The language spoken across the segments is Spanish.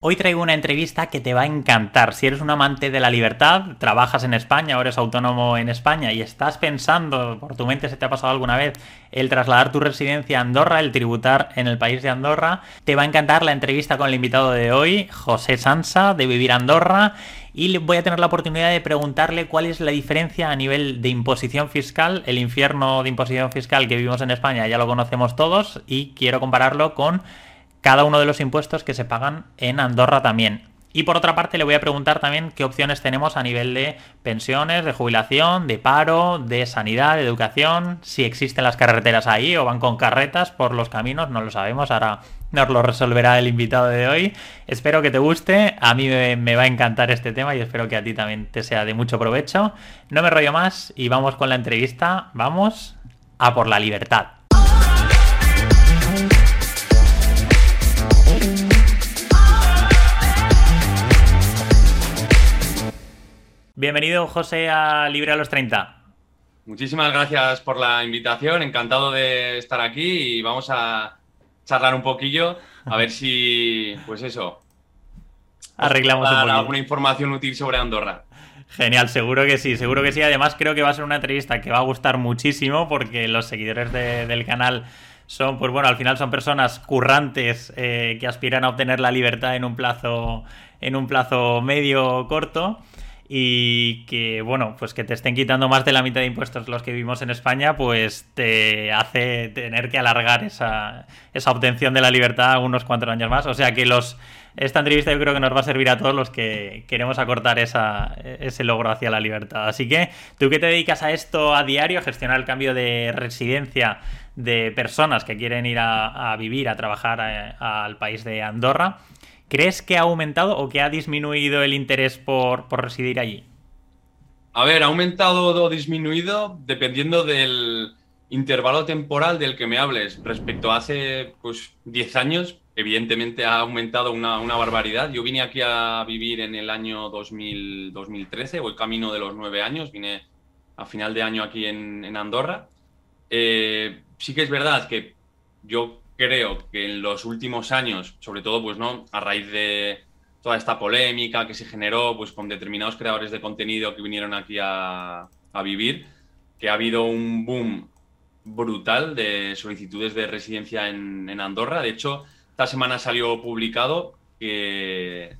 Hoy traigo una entrevista que te va a encantar. Si eres un amante de la libertad, trabajas en España o eres autónomo en España y estás pensando, por tu mente se te ha pasado alguna vez, el trasladar tu residencia a Andorra, el tributar en el país de Andorra, te va a encantar la entrevista con el invitado de hoy, José Sansa, de Vivir Andorra, y voy a tener la oportunidad de preguntarle cuál es la diferencia a nivel de imposición fiscal. El infierno de imposición fiscal que vivimos en España ya lo conocemos todos y quiero compararlo con cada uno de los impuestos que se pagan en Andorra también. Y por otra parte le voy a preguntar también qué opciones tenemos a nivel de pensiones, de jubilación, de paro, de sanidad, de educación, si existen las carreteras ahí o van con carretas por los caminos, no lo sabemos, ahora nos lo resolverá el invitado de hoy. Espero que te guste, a mí me, va a encantar este tema y espero que a ti también te sea de mucho provecho. No me rollo más y vamos con la entrevista, vamos a por la libertad. Bienvenido, José, a Libre a los 30. Muchísimas gracias por la invitación, encantado de estar aquí y vamos a charlar un poquillo, a ver si, pues eso, arreglamos alguna información útil sobre Andorra. Genial, seguro que sí, seguro que sí. Además, creo que va a ser una entrevista que va a gustar muchísimo porque los seguidores del canal son, pues bueno, al final son personas currantes eh, que aspiran a obtener la libertad en un plazo, en un plazo medio corto y que, bueno, pues que te estén quitando más de la mitad de impuestos los que vivimos en España, pues te hace tener que alargar esa, esa obtención de la libertad unos cuantos años más. O sea que los esta entrevista yo creo que nos va a servir a todos los que queremos acortar esa, ese logro hacia la libertad. Así que, tú que te dedicas a esto a diario, a gestionar el cambio de residencia de personas que quieren ir a, vivir, a trabajar eh, al país de Andorra, ¿Crees que ha aumentado o que ha disminuido el interés por, residir allí? A ver, ha aumentado o disminuido dependiendo del intervalo temporal del que me hables. Respecto a hace pues, 10 años, evidentemente ha aumentado una, barbaridad. Yo vine aquí a vivir en el año 2000, 2013, o el camino de los 9 años, vine a final de año aquí en, Andorra. Eh, sí que es verdad que yo creo que en los últimos años, sobre todo, pues no, a raíz de toda esta polémica que se generó, pues con determinados creadores de contenido que vinieron aquí a, vivir, que ha habido un boom brutal de solicitudes de residencia en, Andorra. De hecho, esta semana salió publicado que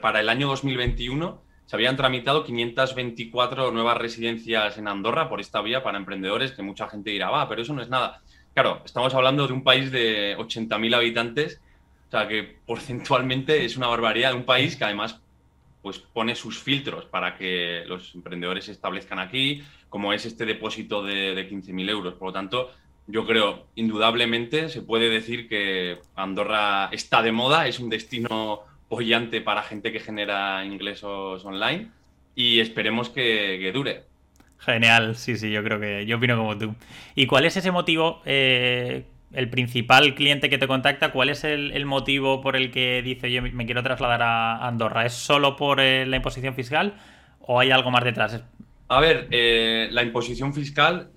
para el año 2021 se habían tramitado 524 nuevas residencias en Andorra por esta vía para emprendedores, que mucha gente dirá, va, pero eso no es nada. Claro, estamos hablando de un país de 80.000 habitantes, o sea que porcentualmente es una barbaridad de un país que además pues pone sus filtros para que los emprendedores se establezcan aquí, como es este depósito de, de 15.000 euros. Por lo tanto, yo creo, indudablemente, se puede decir que Andorra está de moda, es un destino bollante para gente que genera ingresos online y esperemos que dure. Genial, sí, sí, yo creo que yo opino como tú. ¿Y cuál es ese motivo, eh, el principal cliente que te contacta, cuál es el, motivo por el que dice yo me quiero trasladar a Andorra? ¿Es solo por eh, la imposición fiscal o hay algo más detrás? A ver, eh, la imposición fiscal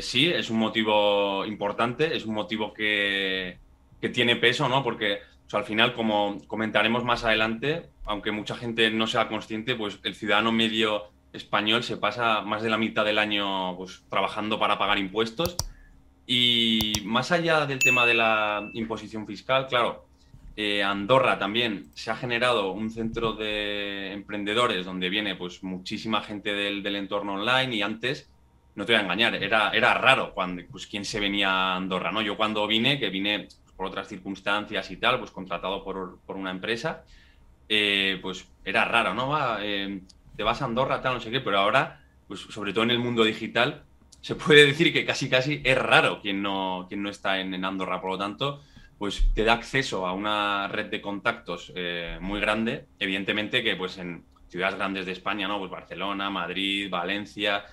sí, es un motivo importante, es un motivo que, tiene peso, ¿no? Porque al final, como comentaremos más adelante, aunque mucha gente no sea consciente, pues el ciudadano medio español se pasa más de la mitad del año pues, trabajando para pagar impuestos. Y más allá del tema de la imposición fiscal, claro, eh, Andorra también se ha generado un centro de emprendedores donde viene pues muchísima gente del, entorno online y antes, no te voy a engañar, era, era raro cuando, pues, quién se venía a Andorra, ¿no? Yo cuando vine, que vine por otras circunstancias y tal, pues contratado por, una empresa, eh, pues era raro, ¿no? Eh, te vas a Andorra, tal, no sé qué, pero ahora, pues sobre todo en el mundo digital, se puede decir que casi casi es raro quien no, quien no está en, Andorra. Por lo tanto, pues te da acceso a una red de contactos eh, muy grande. Evidentemente que pues en ciudades grandes de España, ¿no? Pues Barcelona, Madrid, Valencia,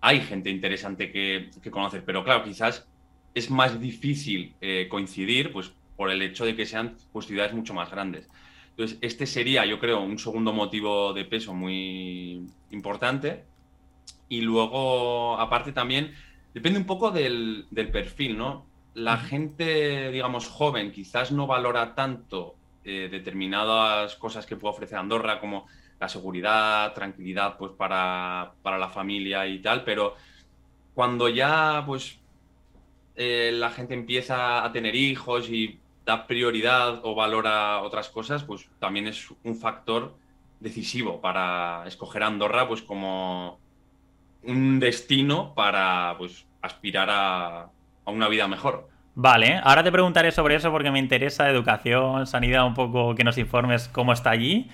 hay gente interesante que, conocer, pero claro, quizás es más difícil eh, coincidir, pues por el hecho de que sean pues, ciudades mucho más grandes. Entonces, este sería, yo creo, un segundo motivo de peso muy importante. Y luego, aparte también, depende un poco del, perfil, ¿no? La gente, digamos, joven quizás no valora tanto eh, determinadas cosas que puede ofrecer Andorra, como la seguridad, tranquilidad pues para, para la familia y tal, pero cuando ya pues eh, la gente empieza a tener hijos y da prioridad o valora otras cosas, pues también es un factor decisivo para escoger Andorra pues como un destino para pues aspirar a, a una vida mejor. Vale, ahora te preguntaré sobre eso porque me interesa educación, sanidad, un poco que nos informes cómo está allí.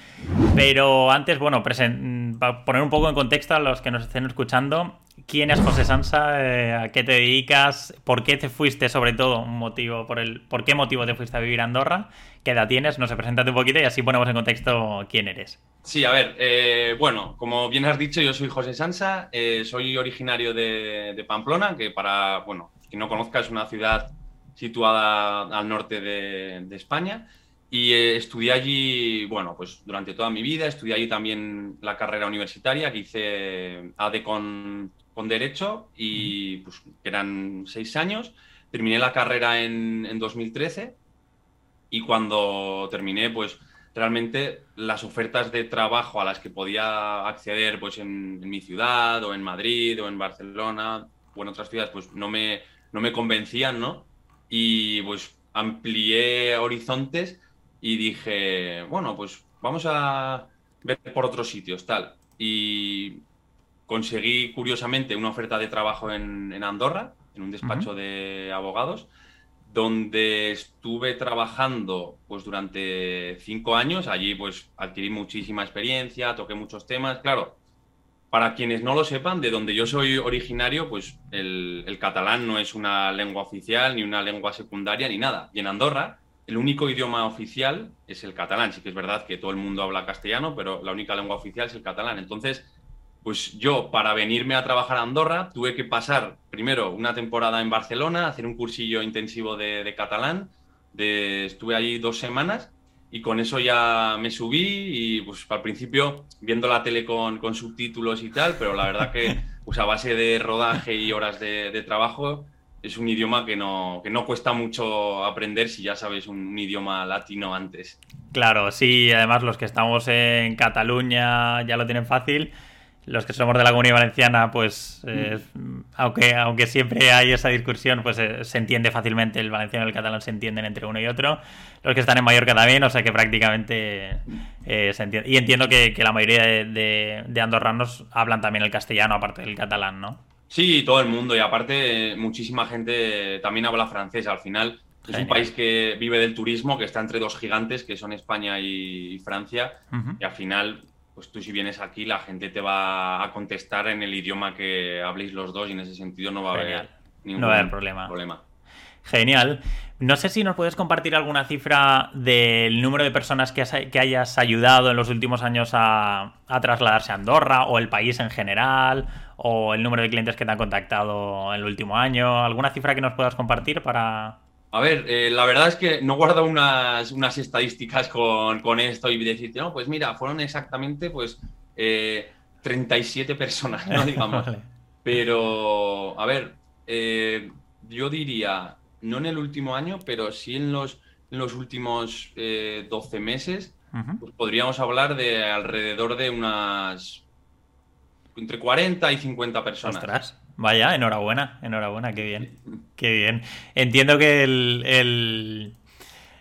Pero antes, bueno, para poner un poco en contexto a los que nos estén escuchando, ¿quién es José Sansa? Eh, ¿A qué te dedicas? ¿Por qué te fuiste, sobre todo, un motivo por el, por qué motivo te fuiste a vivir a Andorra? ¿Qué edad tienes? No sé, preséntate un poquito y así ponemos en contexto quién eres. Sí, a ver, eh, bueno, como bien has dicho, yo soy José Sansa, eh, soy originario de, de Pamplona, que para, bueno, quien no conozca es una ciudad situada al norte de, España. Y estudié allí, bueno, pues durante toda mi vida, estudié allí también la carrera universitaria, que hice AD con, con Derecho, y pues eran seis años. Terminé la carrera en, en 2013 y cuando terminé, pues realmente las ofertas de trabajo a las que podía acceder pues en, en, mi ciudad o en Madrid o en Barcelona o en otras ciudades, pues no me, no me convencían, ¿no? y pues amplié horizontes y dije, bueno, pues vamos a ver por otros sitios, tal. Y conseguí curiosamente una oferta de trabajo en, Andorra, en un despacho de abogados, donde estuve trabajando pues durante cinco años. Allí pues adquirí muchísima experiencia, toqué muchos temas. Claro, para quienes no lo sepan, de donde yo soy originario, pues el, catalán no es una lengua oficial, ni una lengua secundaria, ni nada. Y en Andorra, el único idioma oficial es el catalán. Sí que es verdad que todo el mundo habla castellano, pero la única lengua oficial es el catalán. Entonces, pues yo, para venirme a trabajar a Andorra, tuve que pasar primero una temporada en Barcelona, hacer un cursillo intensivo de, catalán. estuve allí dos semanas y con eso ya me subí y pues al principio viendo la tele con, con subtítulos y tal, pero la verdad que pues a base de rodaje y horas de, trabajo es un idioma que no, que no cuesta mucho aprender si ya sabes un, idioma latino antes. Claro, sí, además los que estamos en Cataluña ya lo tienen fácil los que somos de la comunidad valenciana, pues eh, aunque, aunque siempre hay esa discusión, pues eh, se entiende fácilmente, el valenciano y el catalán se entienden entre uno y otro. Los que están en Mallorca también, o sea que prácticamente eh, se entiende. Y entiendo que, la mayoría de, de, andorranos hablan también el castellano, aparte del catalán, ¿no? Sí, todo el mundo, y aparte muchísima gente también habla francés. Al final es un país que vive del turismo, que está entre dos gigantes, que son España y, Francia, y al final pues tú si vienes aquí la gente te va a contestar en el idioma que habléis los dos y en ese sentido no va a haber ningún problema. problema. Genial. No sé si nos puedes compartir alguna cifra del número de personas que, hayas ayudado en los últimos años a, trasladarse a Andorra o el país en general o el número de clientes que te han contactado en el último año. ¿Alguna cifra que nos puedas compartir para, a ver, eh, la verdad es que no guardo unas, unas estadísticas con, esto y decirte, no, pues mira, fueron exactamente pues 37 eh, personas, ¿no? Digamos. Pero, a ver, eh, yo diría, no en el último año, pero sí en los, en los últimos 12 meses, pues podríamos hablar de alrededor de unas entre 40 y 50 personas. Vaya, enhorabuena, enhorabuena, qué bien, qué bien. Entiendo que el,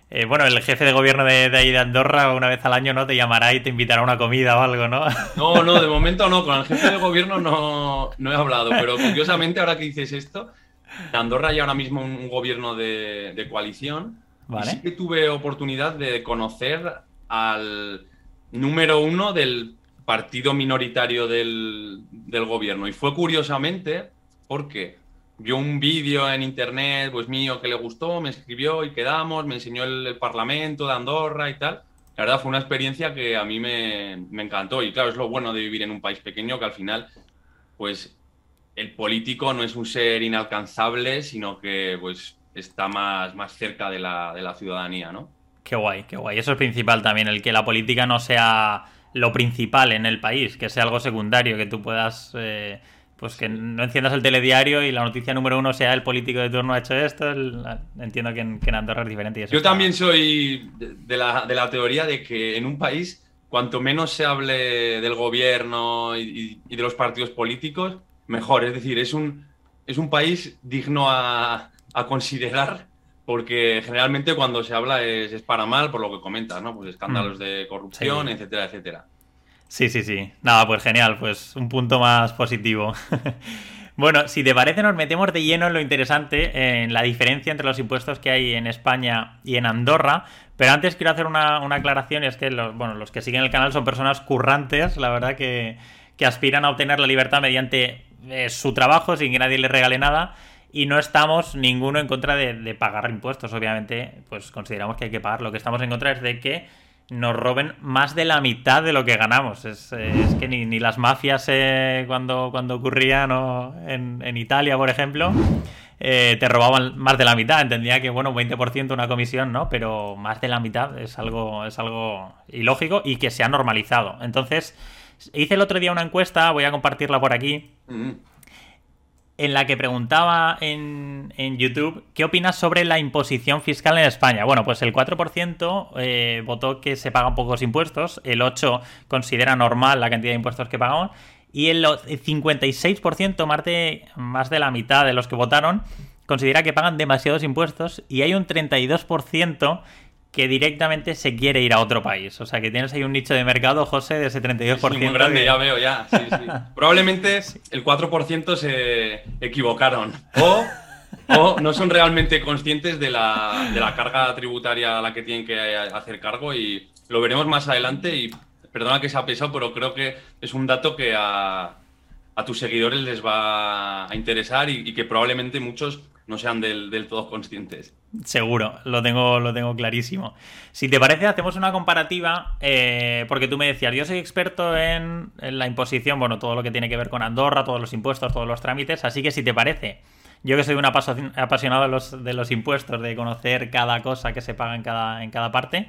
eh, bueno, el jefe de gobierno de, ahí de Andorra una vez al año no te llamará y te invitará a una comida o algo, ¿no? No, no, de momento no, con el jefe de gobierno no, he hablado, pero curiosamente ahora que dices esto, en Andorra hay ahora mismo un, gobierno de, coalición y sí que tuve oportunidad de conocer al número uno del partido minoritario del, gobierno. Y fue curiosamente porque vio un vídeo en internet, pues mío, que le gustó, me escribió y quedamos, me enseñó el, Parlamento de Andorra y tal. La verdad fue una experiencia que a mí me, encantó. Y claro, es lo bueno de vivir en un país pequeño, que al final, pues el político no es un ser inalcanzable, sino que pues está más, más cerca de la, de la ciudadanía, ¿no? Qué guay, qué guay. Eso es principal también, el que la política no sea lo principal en el país, que sea algo secundario, que tú puedas eh, pues que no enciendas el telediario y la noticia número uno sea el político de turno ha hecho esto. entiendo que en, Andorra es diferente. Yo también soy de la, de la, teoría de que en un país, cuanto menos se hable del gobierno y, de los partidos políticos, mejor. Es decir, es un, es un país digno a, a considerar porque generalmente cuando se habla es, es, para mal, por lo que comentas, ¿no? Pues escándalos mm. de corrupción, etcétera, etcétera. Sí, sí, sí. Nada, pues genial, pues un punto más positivo. bueno, si te parece, nos metemos de lleno en lo interesante, en la diferencia entre los impuestos que hay en España y en Andorra. Pero antes quiero hacer una, aclaración, y es que los, bueno, los que siguen el canal son personas currantes, la verdad, que, aspiran a obtener la libertad mediante eh, su trabajo, sin que nadie les regale nada y no estamos ninguno en contra de, pagar impuestos. Obviamente, pues consideramos que hay que pagar. Lo que estamos en contra es de que nos roben más de la mitad de lo que ganamos. Es, que ni, las mafias eh, cuando, cuando ocurrían en, Italia, por ejemplo, eh, te robaban más de la mitad. Entendía que, bueno, 20% una comisión, ¿no? Pero más de la mitad es algo, es algo ilógico y que se ha normalizado. Entonces, hice el otro día una encuesta, voy a compartirla por aquí. Mm en la que preguntaba en, YouTube qué opinas sobre la imposición fiscal en España. Bueno, pues el 4% eh, votó que se pagan pocos impuestos, el 8% considera normal la cantidad de impuestos que pagamos y el 56%, más más de la mitad de los que votaron, considera que pagan demasiados impuestos y hay un 32% que directamente se quiere ir a otro país. O sea, que tienes ahí un nicho de mercado, José, de ese 32%. muy grande, ya veo, ya. Sí, sí. Probablemente el 4% se equivocaron. O, o, no son realmente conscientes de la, de la carga tributaria a la que tienen que hacer cargo y lo veremos más adelante. Y perdona que se ha pesado, pero creo que es un dato que a, a tus seguidores les va a interesar y, y que probablemente muchos no sean del, todo conscientes. Seguro, lo tengo, lo tengo clarísimo. Si te parece, hacemos una comparativa, eh, porque tú me decías, yo soy experto en, la imposición, bueno, todo lo que tiene que ver con Andorra, todos los impuestos, todos los trámites, así que si te parece, yo que soy un apasionado de los, de los impuestos, de conocer cada cosa que se paga en cada, en cada parte,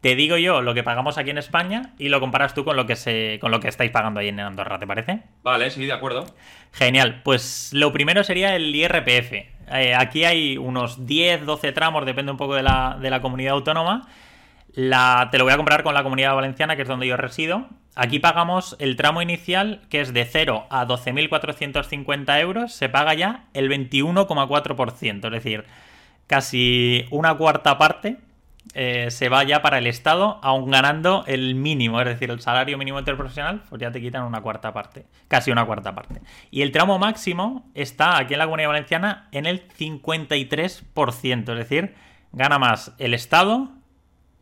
te digo yo lo que pagamos aquí en España y lo comparas tú con lo que se con lo que estáis pagando ahí en Andorra, ¿te parece? Vale, sí, de acuerdo. Genial. Pues lo primero sería el IRPF. Eh, aquí hay unos 10, 12 tramos, depende un poco de la, de la comunidad autónoma. Te lo voy a comparar con la comunidad valenciana, que es donde yo resido. Aquí pagamos el tramo inicial, que es de 0 a 12.450 euros, se paga ya el 21,4%, es decir, casi una cuarta parte eh, se va ya para el Estado, aún ganando el mínimo, es decir, el salario mínimo interprofesional, pues ya te quitan una cuarta parte, casi una cuarta parte. Y el tramo máximo está aquí en la Comunidad Valenciana en el 53%, es decir, gana más el Estado,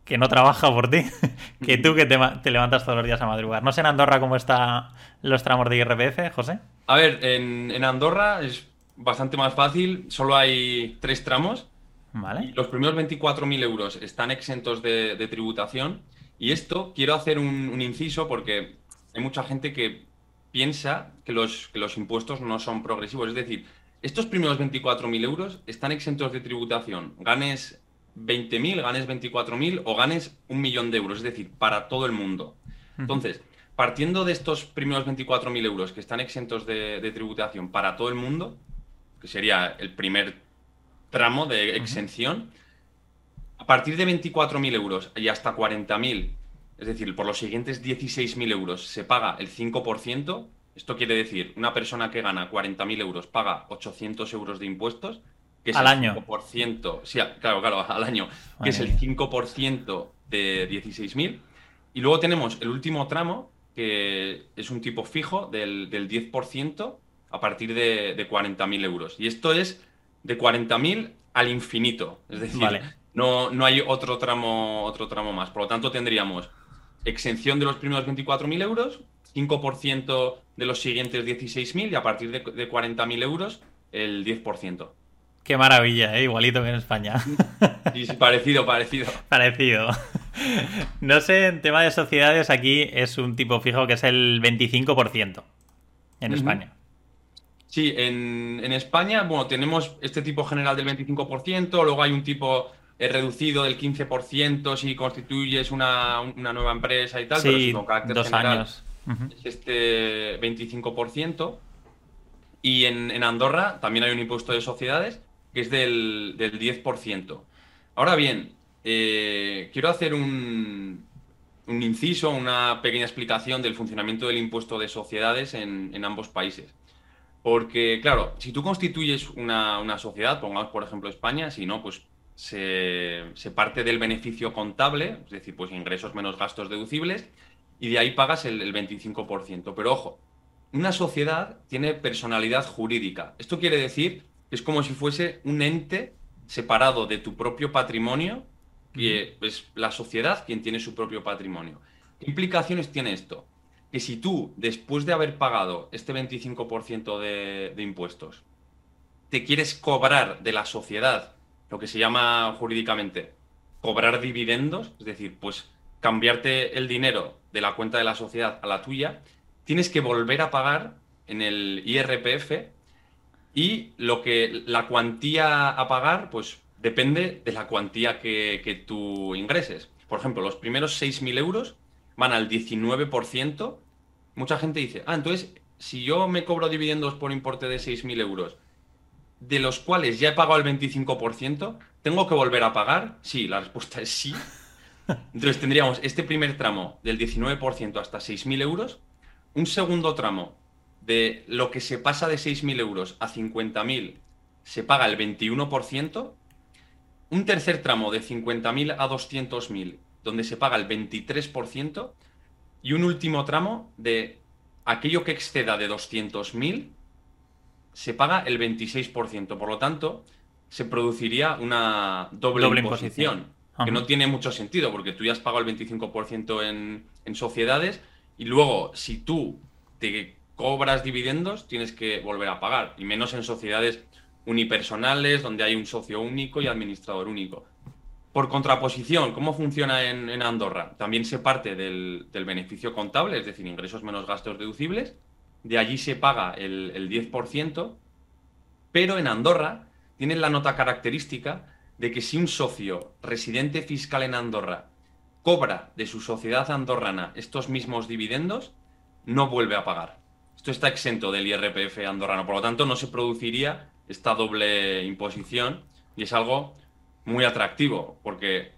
que no trabaja por ti, que tú que te, levantas todos los días a madrugar. No sé en Andorra cómo están los tramos de IRPF, José. A ver, en, en Andorra es bastante más fácil, solo hay tres tramos los primeros 24.000 euros están exentos de, tributación. Y esto quiero hacer un, inciso porque hay mucha gente que piensa que los, que los impuestos no son progresivos. Es decir, estos primeros 24.000 euros están exentos de tributación. Ganes 20.000, ganes 24.000 o ganes un millón de euros. Es decir, para todo el mundo. Entonces, partiendo de estos primeros 24.000 euros que están exentos de, de tributación para todo el mundo, que sería el primer tramo de exención. A partir de 24.000 euros y hasta 40.000, es decir, por los siguientes 16.000 euros, se paga el 5%. Esto quiere decir, una persona que gana 40.000 euros paga 800 euros de impuestos. Que es al el año. 5%, sí, claro, claro, al año, que es el 5% de 16.000. Y luego tenemos el último tramo, que es un tipo fijo del, del 10% a partir de, de 40.000 euros. Y esto es de 40.000 al infinito. Es decir, no, no hay otro tramo, otro tramo más. Por lo tanto, tendríamos exención de los primeros 24.000 euros, 5% de los siguientes 16.000 y a partir de, 40.000 euros el 10%. Qué maravilla, ¿eh? igualito que en España. Sí, parecido, parecido. Parecido. No sé, en tema de sociedades aquí es un tipo fijo que es el 25% en España. Sí, en, España, bueno, tenemos este tipo general del 25%, luego hay un tipo eh, reducido del 15% si constituyes una, nueva empresa y tal, pero con carácter general es este 25%. Y en, Andorra también hay un impuesto de sociedades que es del, 10%. Ahora bien, eh, quiero hacer un, un, inciso, una pequeña explicación del funcionamiento del impuesto de sociedades en, ambos países. Porque, claro, si tú constituyes una, una, sociedad, pongamos por ejemplo España, si no, pues se, parte del beneficio contable, es decir, pues ingresos menos gastos deducibles, y de ahí pagas el, el 25%. Pero ojo, una sociedad tiene personalidad jurídica. Esto quiere decir que es como si fuese un ente separado de tu propio patrimonio, que es la sociedad quien tiene su propio patrimonio. ¿Qué implicaciones tiene esto? Que si tú, después de haber pagado este 25% de, impuestos, te quieres cobrar de la sociedad, lo que se llama jurídicamente cobrar dividendos, es decir, pues cambiarte el dinero de la cuenta de la sociedad a la tuya, tienes que volver a pagar en el IRPF y lo que la cuantía a pagar, pues depende de la cuantía que, tú ingreses. Por ejemplo, los primeros 6.000 euros van al 19%. Mucha gente dice, ah, entonces, si yo me cobro dividendos por importe de 6.000 euros, de los cuales ya he pagado el 25%, ¿tengo que volver a pagar? Sí, la respuesta es sí. Entonces tendríamos este primer tramo del 19% hasta 6.000 euros un segundo tramo de lo que se pasa de 6.000 euros a 50.000 se paga el 21%, un tercer tramo de 50.000 a 200.000 donde se paga el 23% y un último tramo de aquello que exceda de 200.000 se paga el 26%. Por lo tanto, se produciría una doble, imposición, que no tiene mucho sentido porque tú ya has pagado el 25% en, en sociedades y luego, si tú te cobras dividendos, tienes que volver a pagar, y menos en sociedades unipersonales donde hay un socio único y administrador único. Por contraposición, ¿cómo funciona en, Andorra? También se parte del, beneficio contable, es decir, ingresos menos gastos deducibles. De allí se paga el, el 10%, pero en Andorra tienen la nota característica de que si un socio residente fiscal en Andorra cobra de su sociedad andorrana estos mismos dividendos, no vuelve a pagar. Esto está exento del IRPF andorrano, por lo tanto no se produciría esta doble imposición y es algo muy atractivo, porque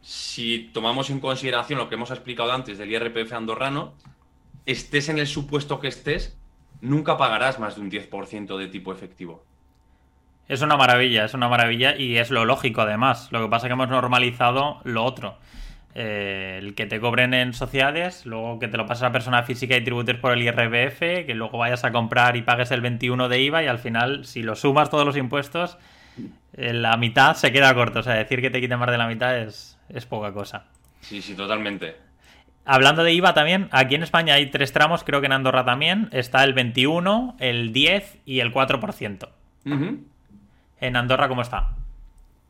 si tomamos en consideración lo que hemos explicado antes del IRPF andorrano, estés en el supuesto que estés, nunca pagarás más de un 10% de tipo efectivo. Es una maravilla, es una maravilla y es lo lógico además. Lo que pasa es que hemos normalizado lo otro. Eh, el que te cobren en sociedades, luego que te lo pases a persona física y tributes por el IRPF, que luego vayas a comprar y pagues el 21 de IVA y al final, si lo sumas todos los impuestos, la mitad se queda corto. O sea, decir que te quiten más de la mitad es, es poca cosa. Sí, sí, totalmente. Hablando de IVA también, aquí en España hay tres tramos, creo que en Andorra también. Está el 21, el 10 y el 4%. En Andorra, ¿cómo está?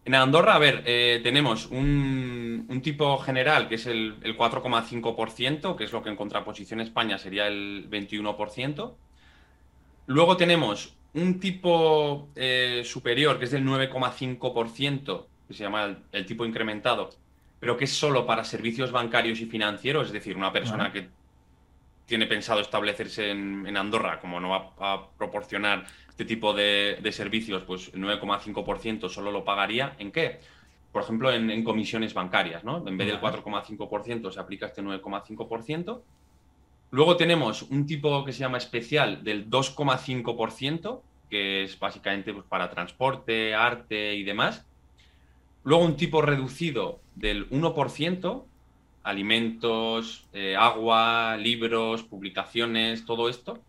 En Andorra, a ver, eh, tenemos un, tipo general que es el, 4,5%, que es lo que en contraposición a España sería el 21%. Luego tenemos un tipo eh, superior que es del 9,5%, que se llama el, tipo incrementado, pero que es solo para servicios bancarios y financieros, es decir, una persona que tiene pensado establecerse en, Andorra, como no va a proporcionar este tipo de, servicios, pues el 9,5% solo lo pagaría en qué? Por ejemplo, en, comisiones bancarias, ¿no? En vez del 4,5% se aplica este 9,5%. Luego tenemos un tipo que se llama especial del 2,5%, que es básicamente pues, para transporte, arte y demás. Luego un tipo reducido del 1%, alimentos, eh, agua, libros, publicaciones, todo esto.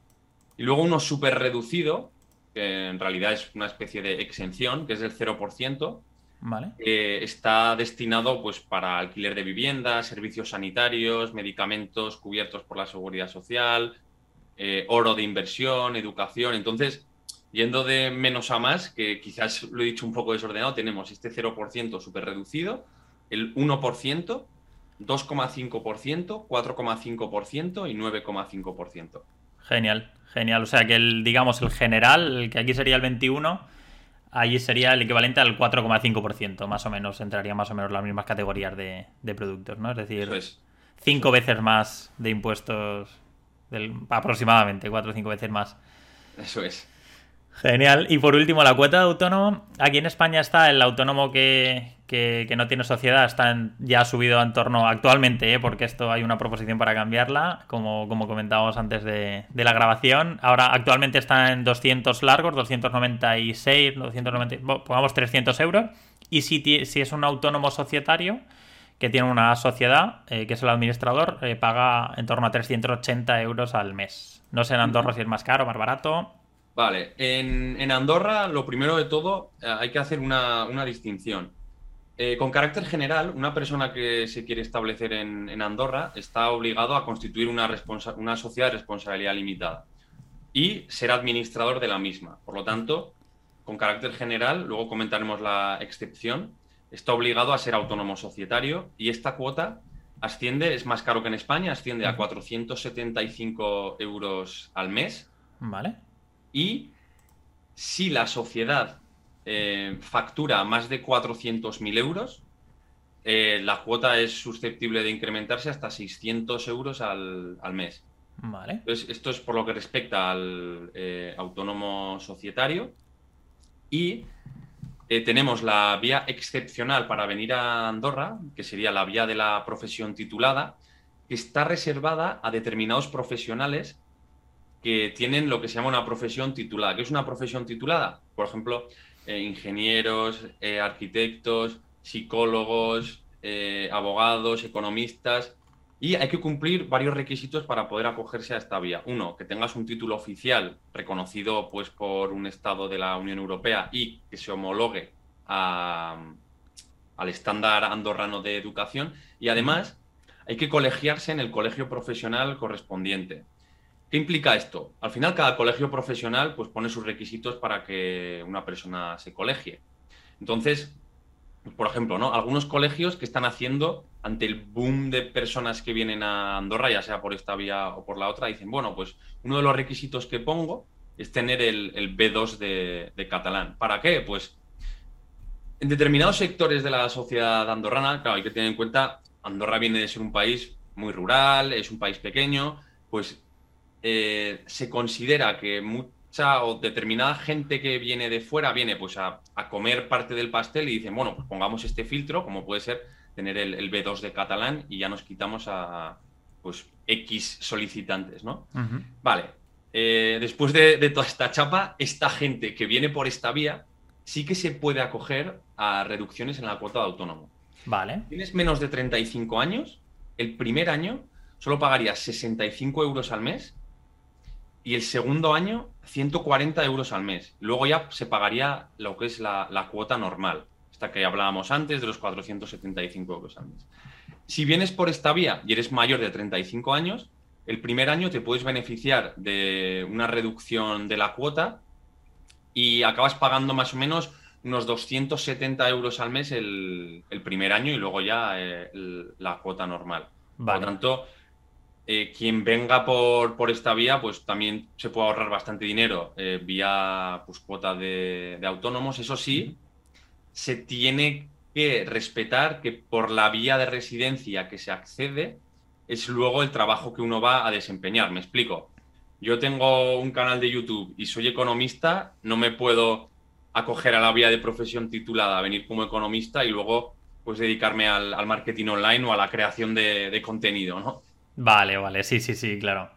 Y luego uno súper reducido, que en realidad es una especie de exención, que es del 0%, vale. que está destinado pues, para alquiler de viviendas, servicios sanitarios, medicamentos cubiertos por la seguridad social, eh, oro de inversión, educación. Entonces, yendo de menos a más, que quizás lo he dicho un poco desordenado, tenemos este 0% súper reducido, el 1%, 2,5%, 4,5% y 9,5%. Genial, genial. O sea que el, digamos, el general, el que aquí sería el 21, allí sería el equivalente al 4,5%, más o menos. Entraría más o menos las mismas categorías de, productos, ¿no? Es decir, cinco veces más de impuestos, del, aproximadamente, cuatro o cinco veces más. Eso es. Genial. Y por último, la cuota de autónomo. Aquí en España está el autónomo que, no tiene sociedad, está ya ha subido en torno actualmente, ¿eh? porque esto hay una proposición para cambiarla, como, como comentábamos antes de, la grabación. Ahora actualmente está en 200 largos, 296, 290, pongamos 300 euros. Y si, si es un autónomo societario que tiene una sociedad, eh, que es el administrador, eh, paga en torno a 380 euros al mes. No sé en Andorra si es más caro, más barato. Vale, en, Andorra lo primero de todo eh, hay que hacer una, distinción. Eh, con carácter general, una persona que se quiere establecer en, Andorra está obligado a constituir una, una, sociedad de responsabilidad limitada y ser administrador de la misma. Por lo tanto, con carácter general, luego comentaremos la excepción, está obligado a ser autónomo societario y esta cuota asciende, es más caro que en España, asciende a 475 euros al mes. Vale y si la sociedad eh, factura más de 400.000 euros, eh, la cuota es susceptible de incrementarse hasta 600 euros al, mes. Vale. Entonces, esto es por lo que respecta al eh, autónomo societario. Y tenemos la vía excepcional para venir a Andorra, que sería la vía de la profesión titulada, que está reservada a determinados profesionales que tienen lo que se llama una profesión titulada. ¿Qué es una profesión titulada? Por ejemplo, eh, ingenieros, eh, arquitectos, psicólogos, eh, abogados, economistas. Y hay que cumplir varios requisitos para poder acogerse a esta vía. Uno, que tengas un título oficial reconocido pues, por un Estado de la Unión Europea y que se homologue al estándar andorrano de educación. Y además, hay que colegiarse en el colegio profesional correspondiente. ¿Qué implica esto? Al final, cada colegio profesional pues, pone sus requisitos para que una persona se colegie. Entonces, por ejemplo, ¿no? algunos colegios que están haciendo ante el boom de personas que vienen a Andorra, ya sea por esta vía o por la otra, dicen, bueno, pues uno de los requisitos que pongo es tener el, B2 de, de, catalán. ¿Para qué? Pues en determinados sectores de la sociedad andorrana, claro, hay que tener en cuenta, Andorra viene de ser un país muy rural, es un país pequeño, pues eh, se considera que mucha o determinada gente que viene de fuera viene pues a, comer parte del pastel y dicen, bueno, pues pongamos este filtro, como puede ser tener el, B2 de catalán y ya nos quitamos a pues X solicitantes, ¿no? Vale. Eh, después de, de toda esta chapa, esta gente que viene por esta vía sí que se puede acoger a reducciones en la cuota de autónomo. Vale. Tienes menos de 35 años, el primer año solo pagarías 65 euros al mes y el segundo año 140 euros al mes. Luego ya se pagaría lo que es la, cuota normal, esta que hablábamos antes de los 475 euros al mes. Si vienes por esta vía y eres mayor de 35 años, el primer año te puedes beneficiar de una reducción de la cuota y acabas pagando más o menos unos 270 euros al mes el, primer año y luego ya eh, la cuota normal. Por lo tanto, eh, quien venga por, por, esta vía, pues también se puede ahorrar bastante dinero eh, vía pues, cuota de, autónomos. Eso sí, se tiene que respetar que por la vía de residencia que se accede es luego el trabajo que uno va a desempeñar. Me explico. Yo tengo un canal de YouTube y soy economista, no me puedo acoger a la vía de profesión titulada, venir como economista y luego pues dedicarme al, marketing online o a la creación de, de contenido, ¿no? Vale, vale, sí, sí, sí, claro.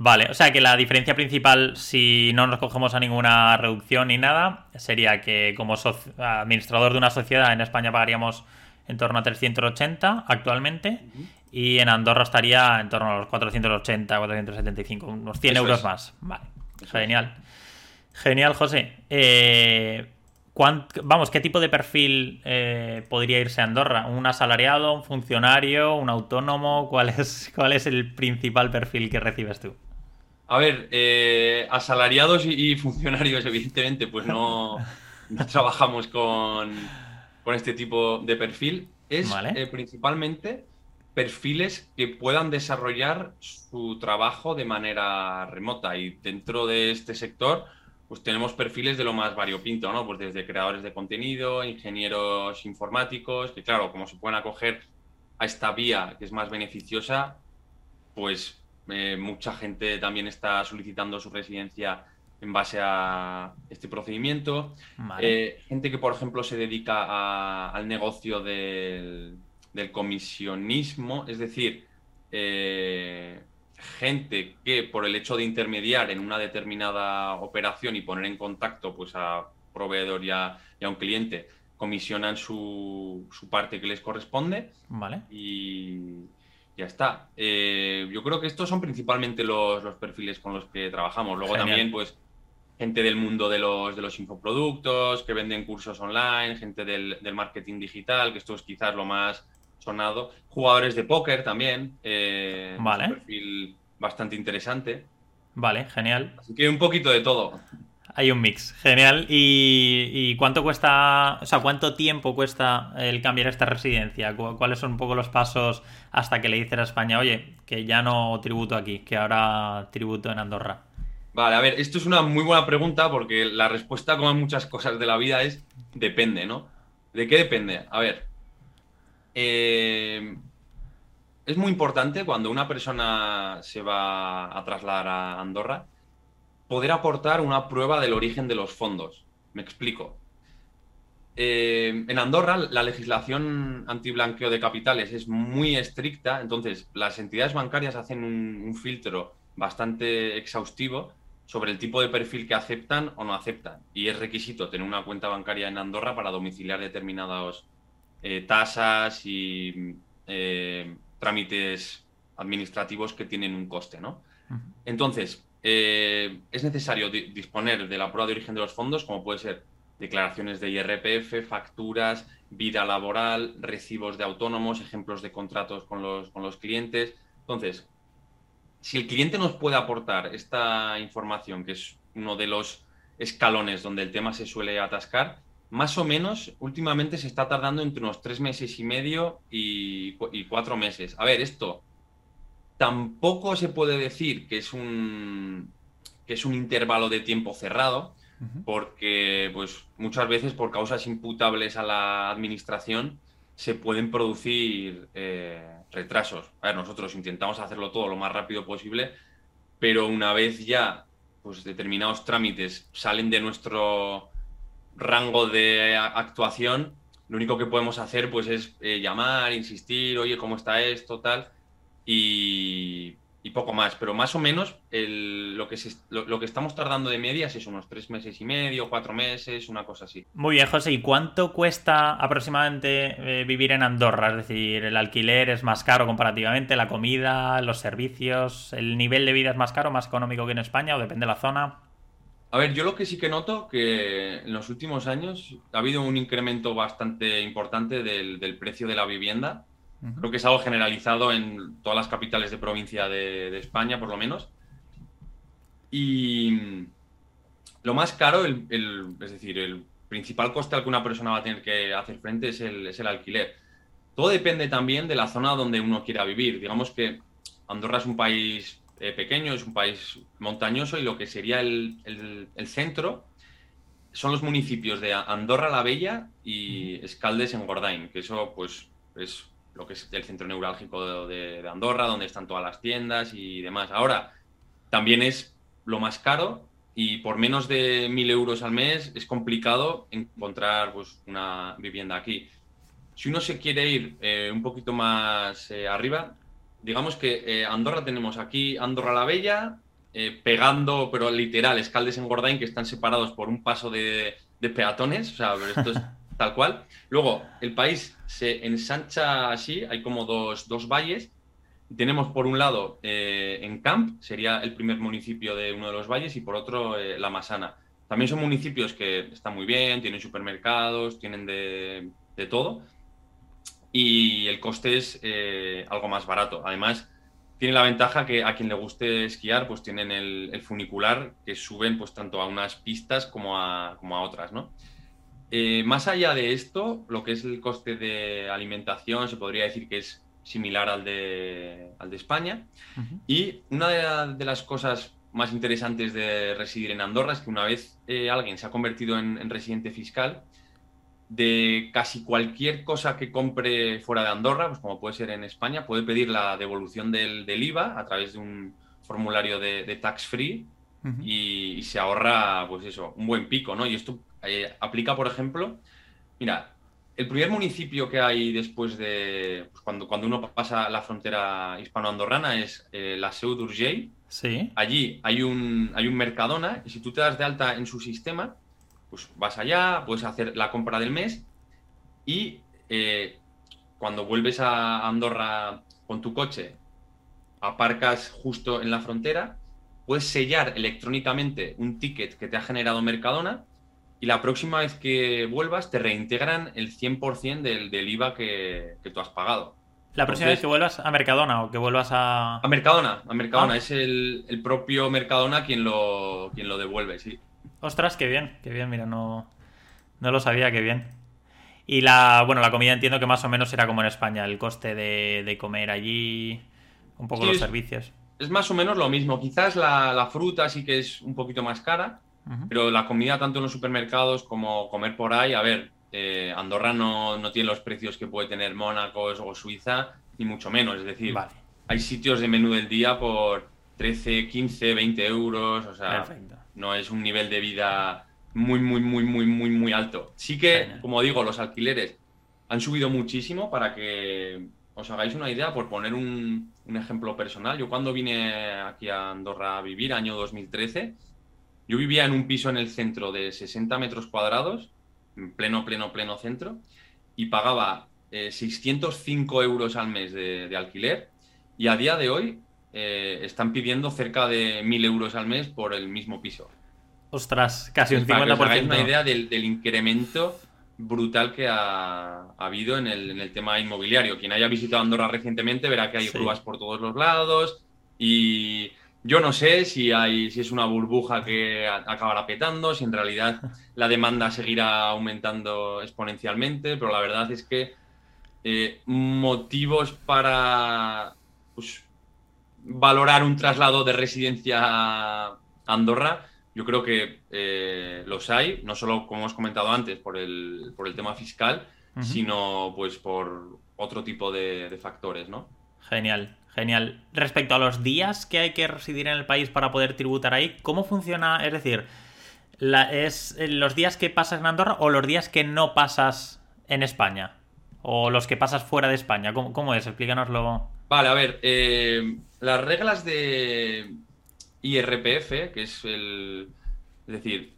Vale, o sea que la diferencia principal, si no nos cogemos a ninguna reducción ni nada, sería que como administrador de una sociedad en España pagaríamos en torno a 380 actualmente y en Andorra estaría en torno a los 480, 475, unos 100 euros más. Vale, genial. Genial, José. Eh, vamos, ¿qué tipo de perfil eh, podría irse a Andorra? ¿Un asalariado, un funcionario, un autónomo? ¿Cuál es, cuál es el principal perfil que recibes tú? A ver, eh, asalariados y, funcionarios, evidentemente, pues no, trabajamos con, este tipo de perfil. Es eh, principalmente perfiles que puedan desarrollar su trabajo de manera remota y dentro de este sector pues tenemos perfiles de lo más variopinto, ¿no? Pues desde creadores de contenido, ingenieros informáticos, que claro, como se pueden acoger a esta vía que es más beneficiosa, pues eh, mucha gente también está solicitando su residencia en base a este procedimiento. Eh, gente que, por ejemplo, se dedica al negocio del, comisionismo, es decir, eh, gente que por el hecho de intermediar en una determinada operación y poner en contacto pues, a proveedor y a, un cliente, comisionan su, parte que les corresponde. Vale. Y ya está. Eh, yo creo que estos son principalmente los, perfiles con los que trabajamos. Luego también, pues, gente del mundo de los, de los infoproductos, que venden cursos online, gente del, marketing digital, que esto es quizás lo más sonado. Jugadores de póker también. Eh, vale. un perfil bastante interesante. Vale, genial. Así que un poquito de todo. Hay un mix, genial. ¿Y, cuánto cuesta, o sea, cuánto tiempo cuesta el cambiar esta residencia? ¿Cuáles son un poco los pasos hasta que le dices a España, oye, que ya no tributo aquí, que ahora tributo en Andorra? Vale, a ver, esto es una muy buena pregunta porque la respuesta, como en muchas cosas de la vida, es depende, ¿no? ¿De qué depende? A ver, eh, es muy importante cuando una persona se va a trasladar a Andorra poder aportar una prueba del origen de los fondos. Me explico. Eh, en Andorra la legislación antiblanqueo de capitales es muy estricta, entonces las entidades bancarias hacen un filtro bastante exhaustivo sobre el tipo de perfil que aceptan o no aceptan. Y es requisito tener una cuenta bancaria en Andorra para domiciliar determinadas eh, tasas y eh, trámites administrativos que tienen un coste, ¿no? Entonces, eh, es necesario disponer de la prueba de origen de los fondos, como puede ser declaraciones de IRPF, facturas, vida laboral, recibos de autónomos, ejemplos de contratos con los, con los clientes. Entonces, si el cliente nos puede aportar esta información, que es uno de los escalones donde el tema se suele atascar, más o menos últimamente se está tardando entre unos tres meses y medio y, cuatro meses. A ver, esto tampoco se puede decir que es un, que es un intervalo de tiempo cerrado, porque pues, muchas veces por causas imputables a la administración se pueden producir eh, retrasos. A ver, nosotros intentamos hacerlo todo lo más rápido posible, pero una vez ya pues, determinados trámites salen de nuestro rango de actuación, lo único que podemos hacer pues, es eh, llamar, insistir, oye, ¿cómo está esto? Tal. Y, poco más, pero más o menos lo, que lo, que estamos tardando de medias es unos tres meses y medio, cuatro meses, una cosa así. Muy bien, José. ¿Y cuánto cuesta aproximadamente eh, vivir en Andorra? Es decir, el alquiler es más caro comparativamente, la comida, los servicios, el nivel de vida es más caro, más económico que en España o depende de la zona. A ver, yo lo que sí que noto que en los últimos años ha habido un incremento bastante importante del precio de la vivienda Creo que es algo generalizado en todas las capitales de provincia de, España, por lo menos. Y lo más caro, el, es decir, el principal coste al que una persona va a tener que hacer frente es el, es el alquiler. Todo depende también de la zona donde uno quiera vivir. Digamos que Andorra es un país eh, pequeño, es un país montañoso y lo que sería el, el, centro son los municipios de Andorra la Bella y Escaldes en Gordain, que eso pues es lo que es el centro neurálgico de, Andorra, donde están todas las tiendas y demás. Ahora, también es lo más caro y por menos de mil euros al mes es complicado encontrar pues, una vivienda aquí. Si uno se quiere ir eh, un poquito más eh, arriba, digamos que eh, Andorra tenemos aquí Andorra la Bella, pegando, pero literal, Escaldes en Gordain, que están separados por un paso de, de peatones, o sea, esto es tal cual. Luego, el país se ensancha así, hay como dos, valles. Tenemos por un lado eh, en Camp, sería el primer municipio de uno de los valles, y por otro eh, La Masana. También son municipios que están muy bien, tienen supermercados, tienen de, todo, y el coste es eh, algo más barato. Además, tiene la ventaja que a quien le guste esquiar, pues tienen el, funicular que suben pues tanto a unas pistas como a, como a otras, ¿no? Eh, más allá de esto, lo que es el coste de alimentación se podría decir que es similar al de, al de España. Y una de, las cosas más interesantes de residir en Andorra es que una vez eh, alguien se ha convertido en, residente fiscal, de casi cualquier cosa que compre fuera de Andorra, pues como puede ser en España, puede pedir la devolución del, IVA a través de un formulario de, tax free y, se ahorra, pues eso, un buen pico, ¿no? Y esto eh, aplica, por ejemplo, mira, el primer municipio que hay después de pues, cuando, cuando uno pasa la frontera hispano-andorrana es eh, la Seu d'Urgell. Sí. Allí hay un, hay un Mercadona y si tú te das de alta en su sistema, pues vas allá, puedes hacer la compra del mes y eh, cuando vuelves a Andorra con tu coche, aparcas justo en la frontera, puedes sellar electrónicamente un ticket que te ha generado Mercadona y la próxima vez que vuelvas te reintegran el 100% del, del IVA que, tú has pagado. La próxima vez que vuelvas a Mercadona o que vuelvas a... A Mercadona, a Mercadona. Ah. Es el, propio Mercadona quien lo, quien lo devuelve, sí. Ostras, qué bien, qué bien, mira, no, no lo sabía, qué bien. Y la, bueno, la comida entiendo que más o menos era como en España, el coste de, comer allí, un poco los servicios. Es más o menos lo mismo. Quizás la, la fruta sí que es un poquito más cara, pero la comida, tanto en los supermercados como comer por ahí, a ver, eh, Andorra no, tiene los precios que puede tener Mónaco o Suiza, ni mucho menos. Es decir, hay sitios de menú del día por 13, 15, 20 euros. O sea, no es un nivel de vida muy, muy, muy, muy, muy, muy alto. Sí que, como digo, los alquileres han subido muchísimo para que os hagáis una idea, por poner un, un ejemplo personal. Yo cuando vine aquí a Andorra a vivir, año 2013, yo vivía en un piso en el centro de 60 metros cuadrados, en pleno, pleno, pleno centro, y pagaba 605 eh, euros al mes de, alquiler. Y a día de hoy eh, están pidiendo cerca de 1.000 euros al mes por el mismo piso. Ostras, casi un 50%. Para que os una idea del, incremento brutal que ha, habido en el, tema inmobiliario. Quien haya visitado Andorra recientemente verá que hay sí. por todos los lados y yo no sé si, hay, si es una burbuja que acabará petando, si en realidad la demanda seguirá aumentando exponencialmente, pero la verdad es que eh, motivos para pues, valorar un traslado de residencia a Andorra, yo creo que eh, los hay, no solo como hemos comentado antes por el, por el tema fiscal, sino pues por otro tipo de, de factores, ¿no? Genial. Genial. Respecto a los días que hay que residir en el país para poder tributar ahí, ¿cómo funciona? Es decir, ¿es los días que pasas en Andorra o los días que no pasas en España? ¿O los que pasas fuera de España? ¿Cómo, es? Explícanoslo. Vale, a ver, eh, las reglas de IRPF, que es el. Es decir,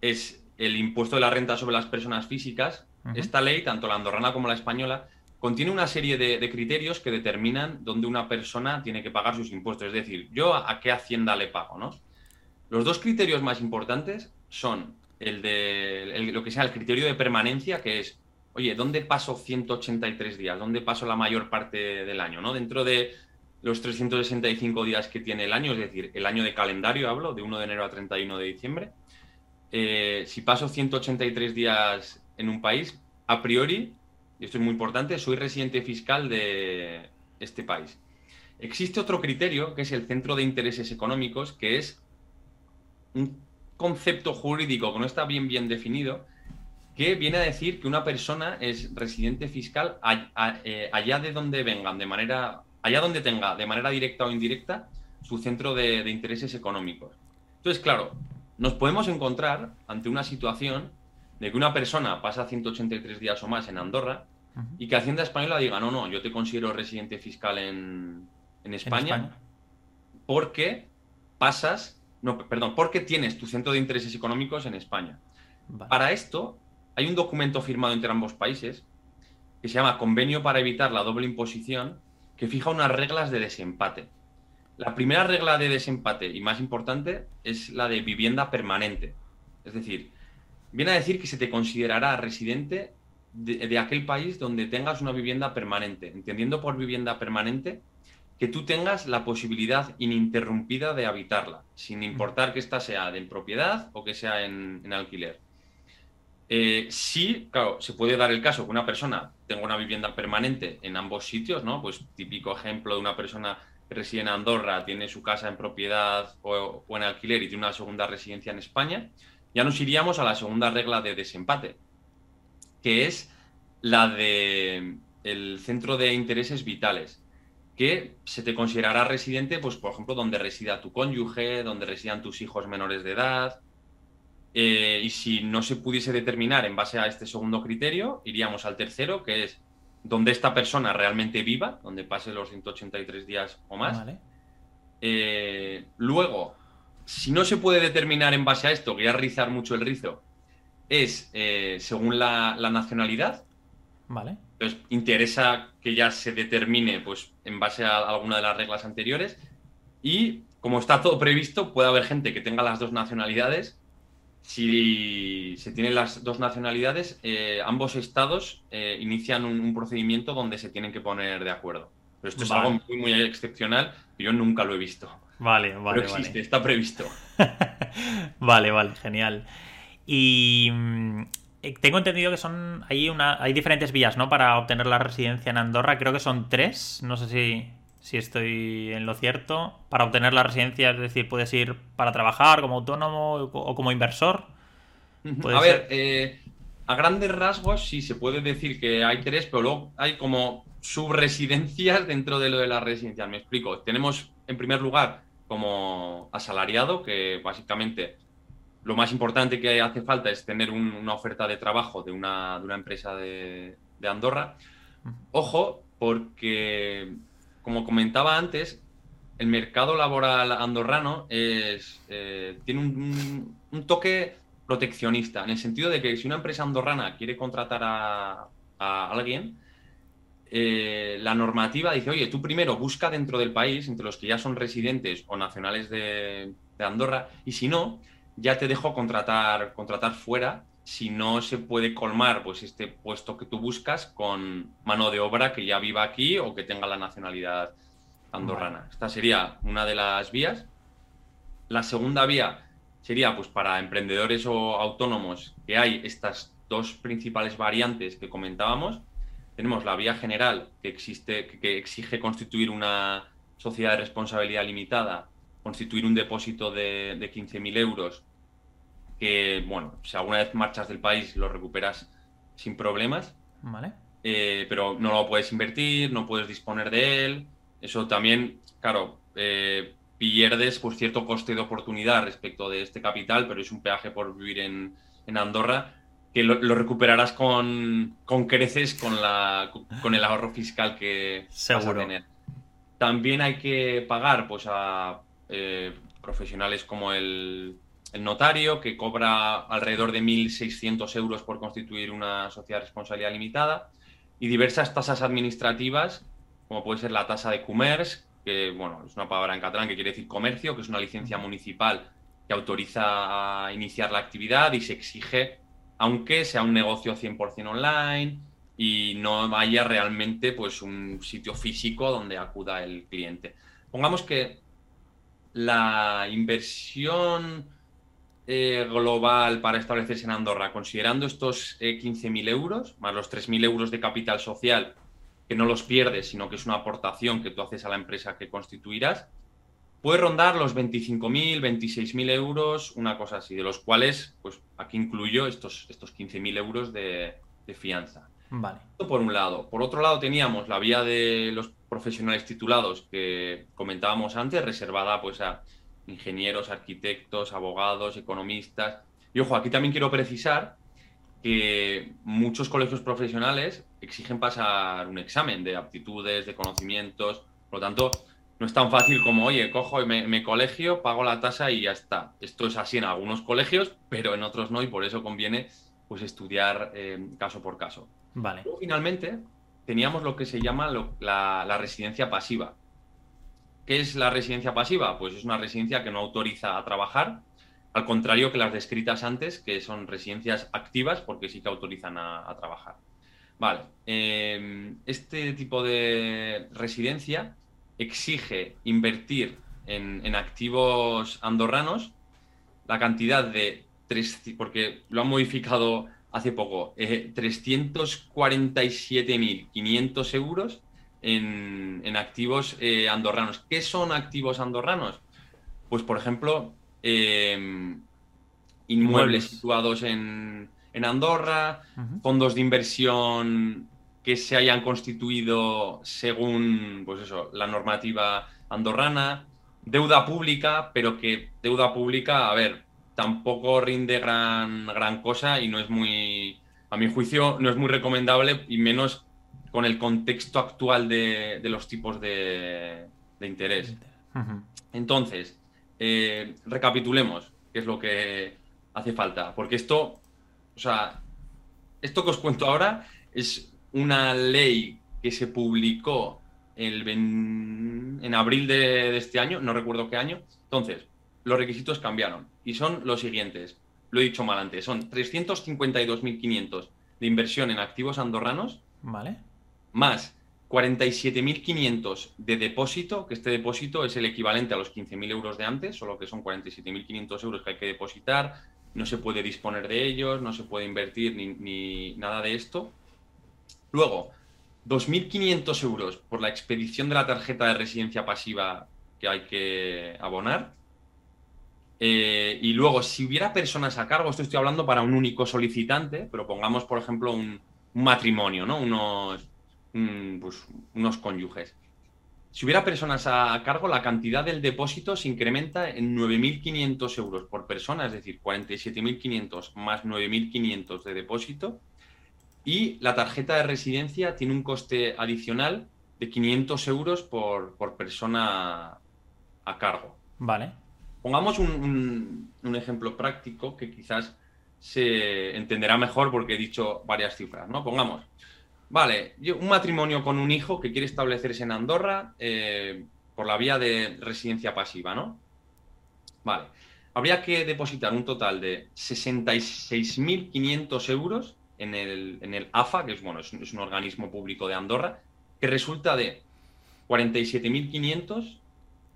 es el impuesto de la renta sobre las personas físicas. Esta ley, tanto la andorrana como la española, contiene una serie de, criterios que determinan dónde una persona tiene que pagar sus impuestos. Es decir, yo a, qué hacienda le pago, ¿no? Los dos criterios más importantes son el de lo que sea el criterio de permanencia, que es, oye, ¿dónde paso 183 días? ¿Dónde paso la mayor parte del año? ¿no? Dentro de los 365 días que tiene el año, es decir, el año de calendario hablo, de 1 de enero a 31 de diciembre. Eh, si paso 183 días en un país, a priori y esto es muy importante, soy residente fiscal de este país. Existe otro criterio, que es el Centro de Intereses Económicos, que es un concepto jurídico que no está bien, bien definido, que viene a decir que una persona es residente fiscal eh, allá de donde vengan, de manera, allá donde tenga, de manera directa o indirecta, su centro de, de intereses económicos. Entonces, claro, nos podemos encontrar ante una situación de que una persona pasa 183 días o más en Andorra y que Hacienda Española diga, no, no, yo te considero residente fiscal en, España, porque pasas, no, perdón, porque tienes tu centro de intereses económicos en España. Para esto hay un documento firmado entre ambos países que se llama Convenio para evitar la doble imposición, que fija unas reglas de desempate. La primera regla de desempate y más importante es la de vivienda permanente. Es decir, viene a decir que se te considerará residente de, aquel país donde tengas una vivienda permanente, entendiendo por vivienda permanente que tú tengas la posibilidad ininterrumpida de habitarla, sin importar que ésta sea de propiedad o que sea en, alquiler. Eh, sí, claro, se puede dar el caso que una persona tenga una vivienda permanente en ambos sitios, ¿no? Pues típico ejemplo de una persona que reside en Andorra, tiene su casa en propiedad o, o en alquiler y tiene una segunda residencia en España ya nos iríamos a la segunda regla de desempate, que es la de centro de intereses vitales, que se te considerará residente, pues por ejemplo, donde resida tu cónyuge, donde residan tus hijos menores de edad. Eh, y si no se pudiese determinar en base a este segundo criterio, iríamos al tercero, que es donde esta persona realmente viva, donde pase los 183 días o más. Eh, luego, si no se puede determinar en base a esto, que ya rizar mucho el rizo, es eh, según la, nacionalidad. Vale. Entonces, interesa que ya se determine pues, en base a alguna de las reglas anteriores. Y como está todo previsto, puede haber gente que tenga las dos nacionalidades si se tienen las dos nacionalidades, eh, ambos estados eh, inician un, procedimiento donde se tienen que poner de acuerdo. Pero esto es algo muy, muy excepcional y yo nunca lo he visto. Vale, vale. Pero existe, está previsto. vale, vale, genial. Y mm, eh, tengo entendido que son. Hay, una, hay diferentes vías, ¿no? Para obtener la residencia en Andorra. Creo que son tres. No sé si si estoy en lo cierto. Para obtener la residencia, es decir, puedes ir para trabajar como autónomo o como inversor. A ver, eh, a grandes rasgos sí se puede decir que hay tres, pero luego hay como subresidencias dentro de lo de la residencia. Me explico. Tenemos, en primer lugar, como asalariado, que básicamente lo más importante que hace falta es tener una oferta de trabajo de una, de una empresa de, de Andorra. Ojo, porque como comentaba antes, el mercado laboral andorrano eh, tiene un, toque proteccionista, en el sentido de que si una empresa andorrana quiere contratar a, alguien, eh, la normativa dice, oye, tú primero busca dentro del país, entre los que ya son residentes o nacionales de, de Andorra, y si no, ya te dejo contratar, contratar fuera si no se puede colmar pues este puesto que tú buscas con mano de obra que ya viva aquí o que tenga la nacionalidad andorrana. Esta sería una de las vías. La segunda vía sería pues para emprendedores o autónomos que hay estas dos principales variantes que comentábamos. Tenemos la vía general que existe que exige constituir una sociedad de responsabilidad limitada, constituir un depósito de, de 15.000 euros que, bueno, si alguna vez marchas del país lo recuperas sin problemas. Vale. Eh, pero no lo puedes invertir, no puedes disponer de él. Eso también, claro, eh, pierdes por cierto coste de oportunidad respecto de este capital, pero es un peaje por vivir en, Andorra que lo, recuperarás con, creces con, la, con el ahorro fiscal que vas a tener. También hay que pagar pues, a eh, profesionales como el el notario, que cobra alrededor de 1.600 euros por constituir una sociedad de responsabilidad limitada, y diversas tasas administrativas, como puede ser la tasa de comercio, que bueno, es una palabra en catalán que quiere decir comercio, que es una licencia municipal que autoriza a iniciar la actividad y se exige, aunque sea un negocio 100% online y no haya realmente pues, un sitio físico donde acuda el cliente. Pongamos que la inversión eh, global para establecerse en Andorra, considerando estos 15.000 eh, euros, más los 3.000 euros de capital social, que no los pierdes, sino que es una aportación que tú haces a la empresa que constituirás, puede rondar los 25.000, 26.000 euros, una cosa así, de los cuales, pues aquí incluyo estos, estos 15.000 euros de, fianza. Vale. por un lado. Por otro lado, teníamos la vía de los profesionales titulados que comentábamos antes, reservada pues a ingenieros, arquitectos, abogados, economistas. Y ojo, aquí también quiero precisar que muchos colegios profesionales exigen pasar un examen de aptitudes, de conocimientos. Por lo tanto, no es tan fácil como, oye, cojo y me, colegio, pago la tasa y ya está. Esto es así en algunos colegios, pero en otros no, y por eso conviene pues, estudiar eh, caso por caso. Vale. finalmente, teníamos lo que se llama la residencia pasiva. ¿Qué es la residencia pasiva? Pues es una residencia que no autoriza a trabajar, al contrario que las descritas antes, que son residencias activas porque sí que autorizan a, trabajar. Vale, em, este tipo de residencia exige invertir en, activos andorranos la cantidad de, tres, porque lo han modificado hace poco, 347.500 eh, euros en, activos eh, andorranos. ¿Qué son activos andorranos? Pues, por ejemplo, em, inmuebles situados en, Andorra, fondos de inversión que se hayan constituido según, pues eso, la normativa andorrana, deuda pública, pero que deuda pública, a ver, tampoco rinde gran, gran cosa y no es muy, a mi juicio, no es muy recomendable y menos con el contexto actual de, los tipos de, interés. Entonces, eh, recapitulemos qué es lo que hace falta, porque esto, o sea, esto que os cuento ahora es una ley que se publicó el en abril de, este año, no recuerdo qué año. Entonces, los requisitos cambiaron y son los siguientes. Lo he dicho mal antes, son 352.500 de inversión en activos andorranos. Vale. Más 47.500 de depósito, que este depósito es el equivalente a los 15.000 euros de antes, solo que son 47.500 euros que hay que depositar, no se puede disponer de ellos, no se puede invertir ni nada de esto. Luego, 2.500 euros por la expedición de la tarjeta de residencia pasiva que hay que abonar. Eh, y luego, si hubiera personas a cargo, esto estoy hablando para un único solicitante, pero pongamos, por ejemplo, un, matrimonio, ¿no? Unos, pues, unos cónyuges. Si hubiera personas a cargo, la cantidad del depósito se incrementa en 9.500 euros por persona, es decir, 47.500 más 9.500 de depósito, y la tarjeta de residencia tiene un coste adicional de 500 euros por, persona a cargo. Vale. Pongamos un, ejemplo práctico que quizás se entenderá mejor porque he dicho varias cifras, ¿no? Pongamos, vale, un matrimonio con un hijo que quiere establecerse en Andorra eh, por la vía de residencia pasiva, ¿no? Vale, habría que depositar un total de 66.500 euros en el, AFA, que es, bueno, es, un organismo público de Andorra, que resulta de 47.500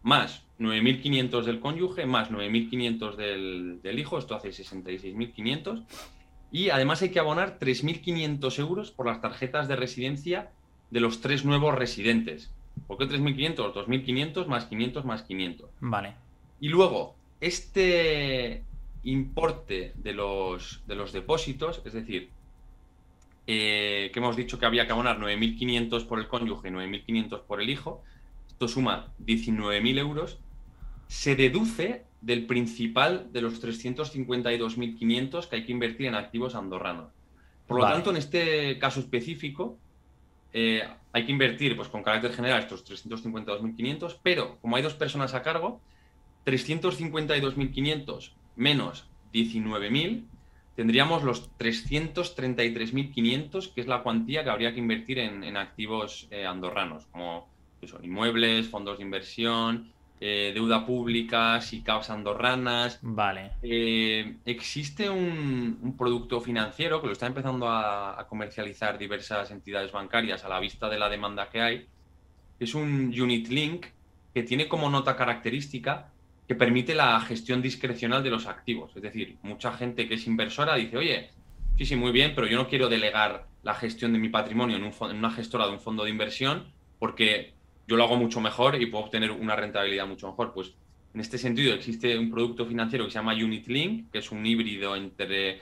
más 9.500 del cónyuge, más 9.500 del, del hijo, esto hace 66.500. Y además hay que abonar 3.500 euros por las tarjetas de residencia de los tres nuevos residentes. ¿Por qué 3.500? 2.500 más 500 más 500. Vale. Y luego, este importe de los, de los depósitos, es decir, eh, que hemos dicho que había que abonar 9.500 por el cónyuge y 9.500 por el hijo, esto suma 19.000 euros, se deduce del principal de los 352.500 que hay que invertir en activos andorranos. Por lo tanto, en este caso específico, eh, hay que invertir pues, con carácter general estos 352.500, pero como hay dos personas a cargo, 352.500 menos 19.000 tendríamos los 333.500, que es la cuantía que habría que invertir en, activos eh, andorranos, como inmuebles, fondos de inversión, eh, deuda pública, SICAPs andorranas. Vale. Eh, existe un, producto financiero que lo está empezando a, comercializar diversas entidades bancarias a la vista de la demanda que hay. Es un Unit Link que tiene como nota característica que permite la gestión discrecional de los activos. Es decir, mucha gente que es inversora dice, oye, sí, sí, muy bien, pero yo no quiero delegar la gestión de mi patrimonio en, una gestora de un fondo de inversión porque yo lo hago mucho mejor y puedo obtener una rentabilidad mucho mejor. Pues en este sentido existe un producto financiero que se llama Unit Link, que es un híbrido entre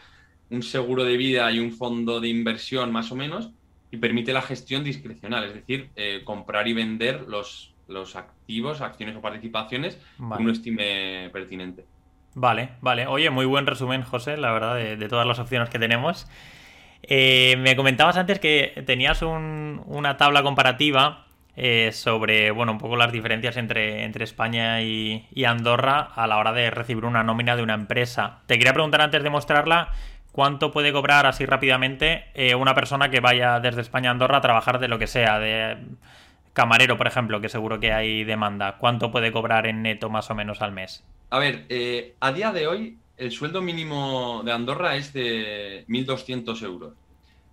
un seguro de vida y un fondo de inversión más o menos, y permite la gestión discrecional, es decir, eh, comprar y vender los los activos, acciones o participaciones vale. uno estime pertinente. Vale, vale. Oye, muy buen resumen, José, la verdad, de, todas las opciones que tenemos. Eh, me comentabas antes que tenías una tabla comparativa eh, sobre, bueno, un poco las diferencias entre, entre España y, Andorra a la hora de recibir una nómina de una empresa. Te quería preguntar antes de mostrarla, ¿cuánto puede cobrar así rápidamente eh, una persona que vaya desde España a Andorra a trabajar de lo que sea, de camarero, por ejemplo, que seguro que hay demanda, ¿cuánto puede cobrar en neto más o menos al mes? A ver, eh, a día de hoy el sueldo mínimo de Andorra es de 1.200 euros.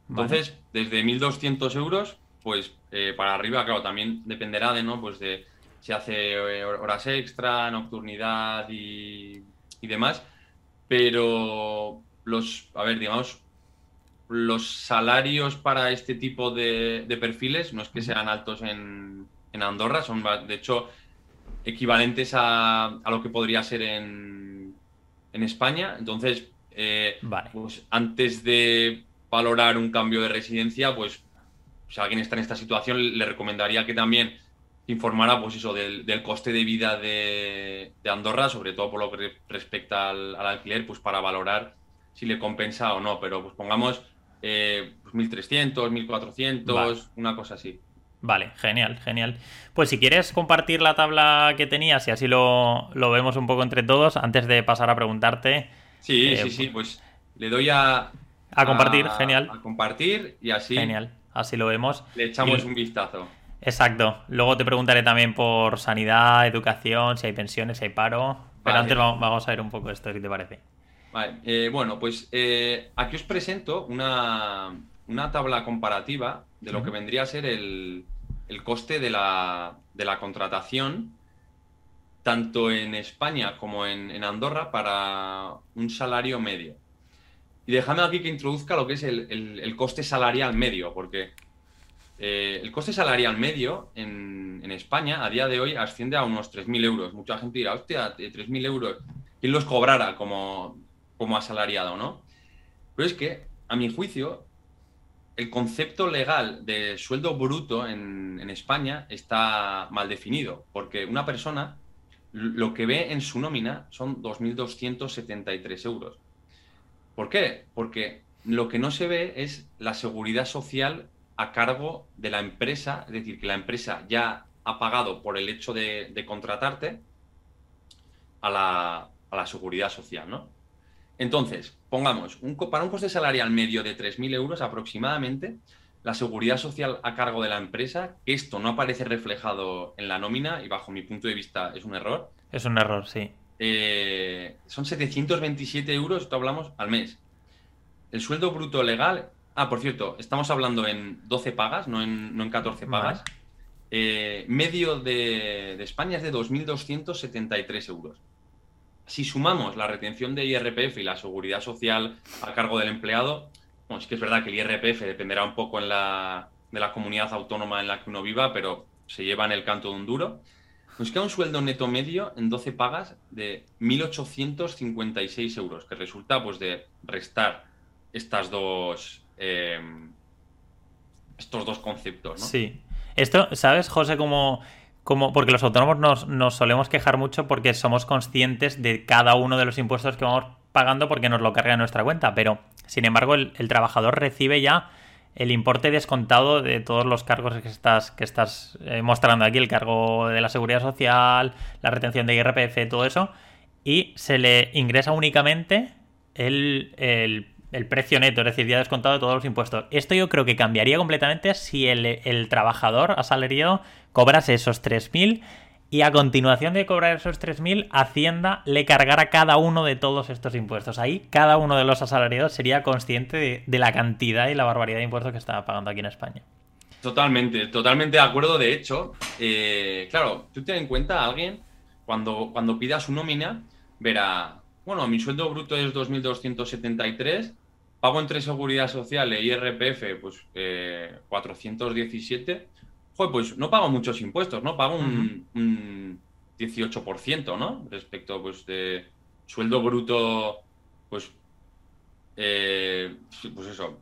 Entonces, desde 1.200 euros, pues eh, para arriba, claro, también dependerá de, ¿no? Pues de si hace eh, horas extra, nocturnidad y, y demás. Pero los, a ver, digamos, los salarios para este tipo de, perfiles no es que sean altos en, Andorra, son de hecho equivalentes a, lo que podría ser en, España. Entonces, eh, pues antes de valorar un cambio de residencia, pues si alguien está en esta situación, le recomendaría que también informara pues eso, del, coste de vida de, Andorra, sobre todo por lo que respecta al, alquiler, pues para valorar si le compensa o no. Pero pues pongamos eh, 1.300, pues 1.400, una cosa así. Vale, genial, genial. Pues si quieres compartir la tabla que tenías y así lo, vemos un poco entre todos, antes de pasar a preguntarte. Sí, sí, eh, sí, pues le doy a... A compartir, genial. A compartir y así... Genial, así lo vemos. Le echamos un vistazo. Exacto. Luego te preguntaré también por sanidad, educación, si hay pensiones, si hay paro. Pero antes vamos a ver un poco esto, ¿qué te parece? Vale, eh, bueno, pues eh, aquí os presento una, tabla comparativa de lo que vendría a ser el, coste de la, contratación, tanto en España como en, Andorra, para un salario medio. Y déjame aquí que introduzca lo que es el coste salarial medio, porque eh, el coste salarial medio en, España a día de hoy asciende a unos 3.000 euros. Mucha gente dirá, hostia, 3.000 euros, ¿quién los cobrara como, como asalariado, no? Pero es que, a mi juicio, el concepto legal de sueldo bruto en, en España está mal definido, porque una persona lo que ve en su nómina son 2.273 euros. ¿Por qué? Porque lo que no se ve es la seguridad social a cargo de la empresa, es decir, que la empresa ya ha pagado por el hecho de, contratarte a la, seguridad social, ¿no? Entonces, pongamos, un, para un coste salarial medio de 3.000 euros aproximadamente, la seguridad social a cargo de la empresa, que esto no aparece reflejado en la nómina y bajo mi punto de vista es un error. Es un error, sí. Eh, son 727 euros, esto hablamos, al mes. El sueldo bruto legal Ah, por cierto, estamos hablando en 12 pagas, no en, no en 14 pagas. Eh, medio de, España es de 2.273 euros. Si sumamos la retención de IRPF y la seguridad social a cargo del empleado, bueno, es que es verdad que el IRPF dependerá un poco en la, de la comunidad autónoma en la que uno viva, pero se lleva en el canto de un duro. Nos queda un sueldo neto medio en 12 pagas de 1.856 euros, que resulta pues de restar estas dos Em, estos dos conceptos, ¿no? Sí. Esto, ¿sabes, José, cómo, como, porque los autónomos nos, solemos quejar mucho porque somos conscientes de cada uno de los impuestos que vamos pagando porque nos lo carga nuestra cuenta, pero sin embargo el, trabajador recibe ya el importe descontado de todos los cargos que estás, que estás eh, mostrando aquí, el cargo de la seguridad social, la retención de IRPF, todo eso, y se le ingresa únicamente el, el el precio neto, es decir, ya descontado todos los impuestos. Esto yo creo que cambiaría completamente si el, trabajador asalariado cobrase esos 3.000 y a continuación de cobrar esos 3.000, Hacienda le cargara cada uno de todos estos impuestos. Ahí cada uno de los asalariados sería consciente de, la cantidad y la barbaridad de impuestos que estaba pagando aquí en España. Totalmente, totalmente de acuerdo. De hecho, eh, claro, tú ten en cuenta a alguien cuando, cuando pida su nómina, verá, bueno, mi sueldo bruto es 2.273, pago entre seguridad social e IRPF, pues 417. Joder, pues no pago muchos impuestos, ¿no? Pago un, 18%, ¿no? Respecto, pues, de sueldo bruto, pues, eh, pues eso,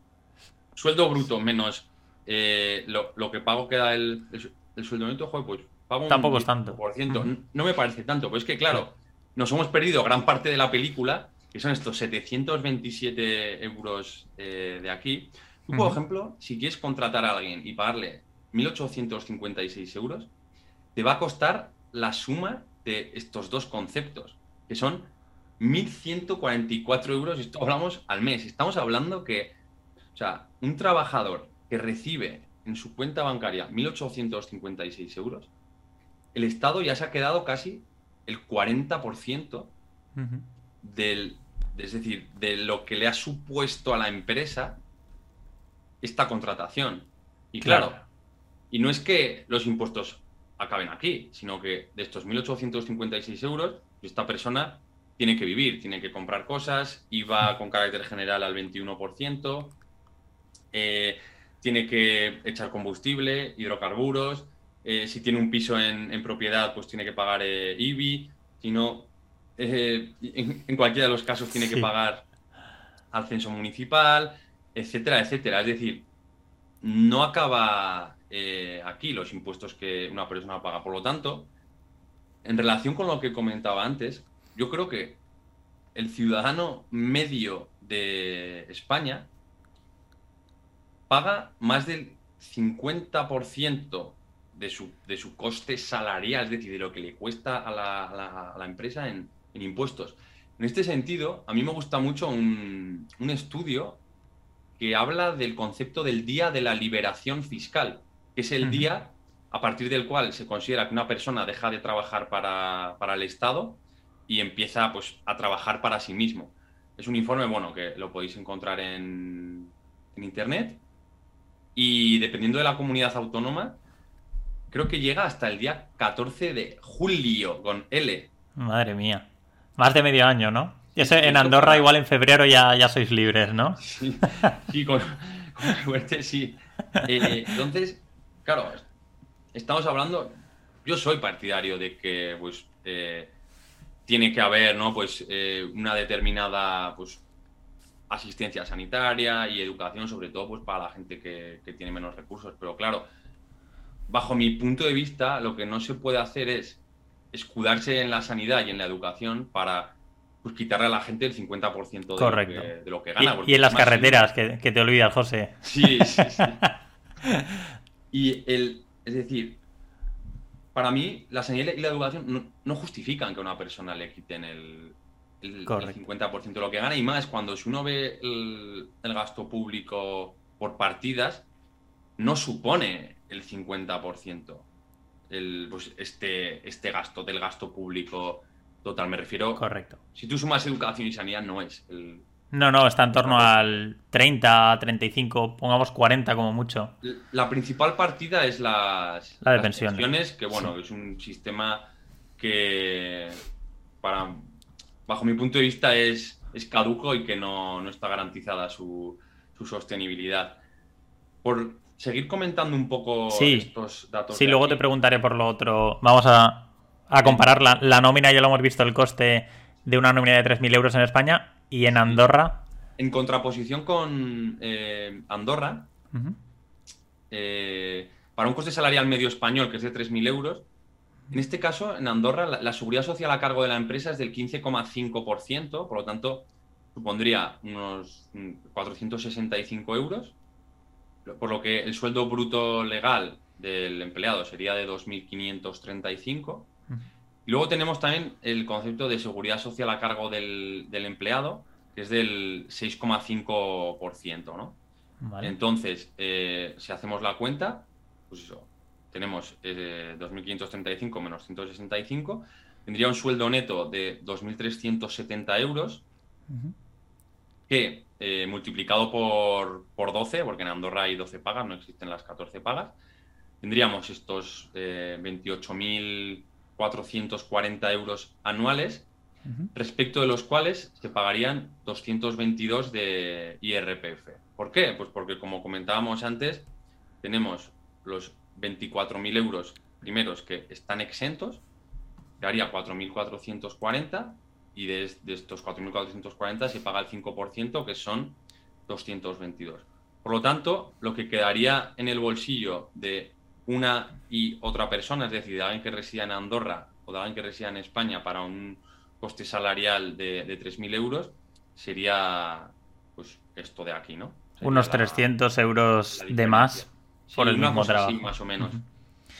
sueldo bruto menos eh, lo, que pago queda el, el, sueldo neto, joder, pues pago un Tampoco es tanto. Por ciento. No me parece tanto, pues es que, claro, nos hemos perdido gran parte de la película que son estos 727 euros eh, de aquí. Tú, por ejemplo, si quieres contratar a alguien y pagarle 1.856 euros, te va a costar la suma de estos dos conceptos, que son 1.144 euros, esto hablamos al mes. Estamos hablando que, o sea, un trabajador que recibe en su cuenta bancaria 1.856 euros, el Estado ya se ha quedado casi el 40% del, es decir, de lo que le ha supuesto a la empresa esta contratación. Y claro, y no es que los impuestos acaben aquí, sino que de estos 1.856 euros, esta persona tiene que vivir, tiene que comprar cosas, IVA con carácter general al 21%, eh, tiene que echar combustible, hidrocarburos, eh, si tiene un piso en, propiedad, pues tiene que pagar eh, IBI, si no, eh, en, cualquiera de los casos tiene que pagar al censo municipal, etcétera, etcétera. Es decir, no acaba eh, aquí los impuestos que una persona paga. Por lo tanto, en relación con lo que comentaba antes, yo creo que el ciudadano medio de España paga más del 50% de su, de su coste salarial, es decir, de lo que le cuesta a la, empresa en, impuestos. En este sentido, a mí me gusta mucho un, un, estudio que habla del concepto del Día de la Liberación Fiscal, que es el día a partir del cual se considera que una persona deja de trabajar para, para el Estado y empieza pues, a trabajar para sí mismo. Es un informe, bueno, que lo podéis encontrar en, en Internet y dependiendo de la comunidad autónoma, creo que llega hasta el día 14 de julio con L. Madre mía. Más de medio año, ¿no? Y en Andorra igual en febrero ya, ya sois libres, ¿no? Sí, con, suerte sí. Eh, entonces, claro, estamos hablando, yo soy partidario de que pues eh, tiene que haber, ¿no? Pues eh, una determinada pues, asistencia sanitaria y educación, sobre todo pues para la gente que, tiene menos recursos. Pero claro, bajo mi punto de vista, lo que no se puede hacer es escudarse en la sanidad y en la educación para pues, quitarle a la gente el 50% de, Lo que, de lo que gana. Y, en las carreteras, que, te olvidas, José. Sí, sí, sí. y el, es decir, para mí, la sanidad y la educación no, justifican que a una persona le quiten el, el, 50% de lo que gana y más cuando si uno ve el, gasto público por partidas, no supone el 50% el, pues este, este gasto del gasto público total. Me refiero. Correcto. Si tú sumas educación y sanidad, no es el, no, no, está en torno al 30, 35, pongamos 40 como mucho. La principal partida es las, la de pensiones. que bueno, es un sistema que para bajo mi punto de vista es, es caduco y que no, está garantizada su, sostenibilidad. Por seguir comentando un poco estos datos. Sí, luego te preguntaré por lo otro. Vamos a, a comparar la, la nómina, ya lo hemos visto, el coste de una nómina de 3.000 euros en España ¿Y en Andorra? En contraposición con eh, Andorra, eh, para un coste salarial medio español que es de 3.000 euros, en este caso, en Andorra, la, seguridad social a cargo de la empresa es del 15,5%, por lo tanto, supondría unos 465 euros, por lo que el sueldo bruto legal del empleado sería de 2.535. Y luego tenemos también el concepto de seguridad social a cargo del, empleado, que es del 6,5%, ¿no? Entonces, eh, si hacemos la cuenta, pues eso, tenemos 2.535 eh, menos 165, tendría un sueldo neto de 2.370 euros, que eh, multiplicado por, por, 12, porque en Andorra hay 12 pagas, no existen las 14 pagas, tendríamos estos 28.000 440 euros anuales, respecto de los cuales se pagarían 222 de IRPF. ¿Por qué? Pues porque, como comentábamos antes, tenemos los 24.000 euros primeros que están exentos, que haría 4.440, y de, de estos 4.440 se paga el 5%, que son 222. Por lo tanto, lo que quedaría en el bolsillo de una y otra persona, es decir, de alguien que resida en Andorra o de alguien que resida en España para un coste salarial de, de 3.000 euros, sería pues esto de aquí, ¿no? Unos 300 euros de más por el mismo trabajo. Más o menos.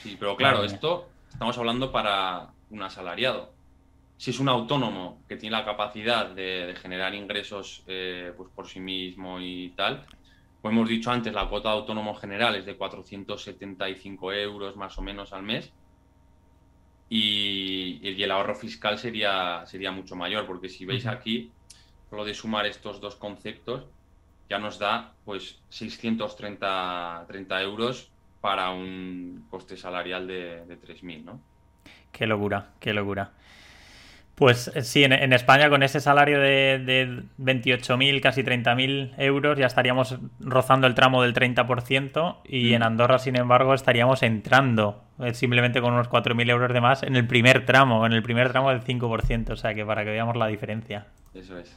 Sí, pero claro, esto estamos hablando para un asalariado. Si es un autónomo que tiene la capacidad de, generar ingresos eh, pues por sí mismo y tal, como hemos dicho antes, la cuota de autónomo general es de 475 euros más o menos al mes. Y, el ahorro fiscal sería, sería mucho mayor, porque si veis aquí, lo de sumar estos dos conceptos, ya nos da pues 630 30 euros para un coste salarial de, de 3.000, ¿no? Qué locura, qué locura. Pues eh, sí, en, España con ese salario de, de 28.000, casi 30.000 euros ya estaríamos rozando el tramo del 30% y en mm. Andorra, sin embargo, estaríamos entrando eh, simplemente con unos 4.000 euros de más en el primer tramo, en el primer tramo del 5%, o sea que para que veamos la diferencia. Eso es.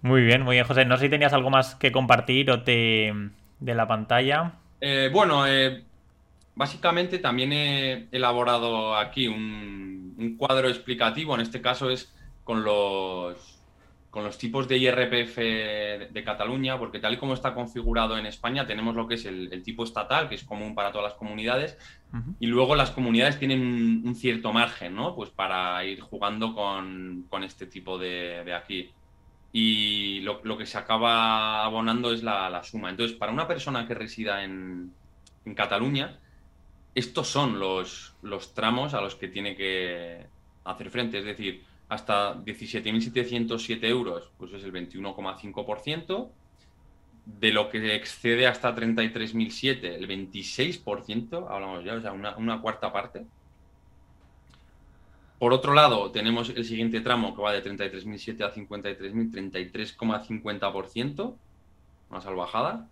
Muy bien, muy bien, José. No sé si tenías algo más que compartir o te, de la pantalla. Eh, bueno, eh, básicamente también he elaborado aquí un, un, cuadro explicativo, en este caso es con los, con los tipos de IRPF de, Cataluña, porque tal y como está configurado en España, tenemos lo que es el, tipo estatal, que es común para todas las comunidades, y luego las comunidades tienen un, cierto margen, ¿no? Pues para ir jugando con, este tipo de, aquí. Y lo, que se acaba abonando es la, suma. Entonces, para una persona que resida en, Cataluña, estos son los, los tramos a los que tiene que hacer frente. Es decir, hasta 17.707 euros, pues es el 21,5%. De lo que excede hasta 33.007, el 26%, hablamos ya, o sea, una, cuarta parte. Por otro lado, tenemos el siguiente tramo que va de 33.007 a 53.000, 33,50%, una salvajada.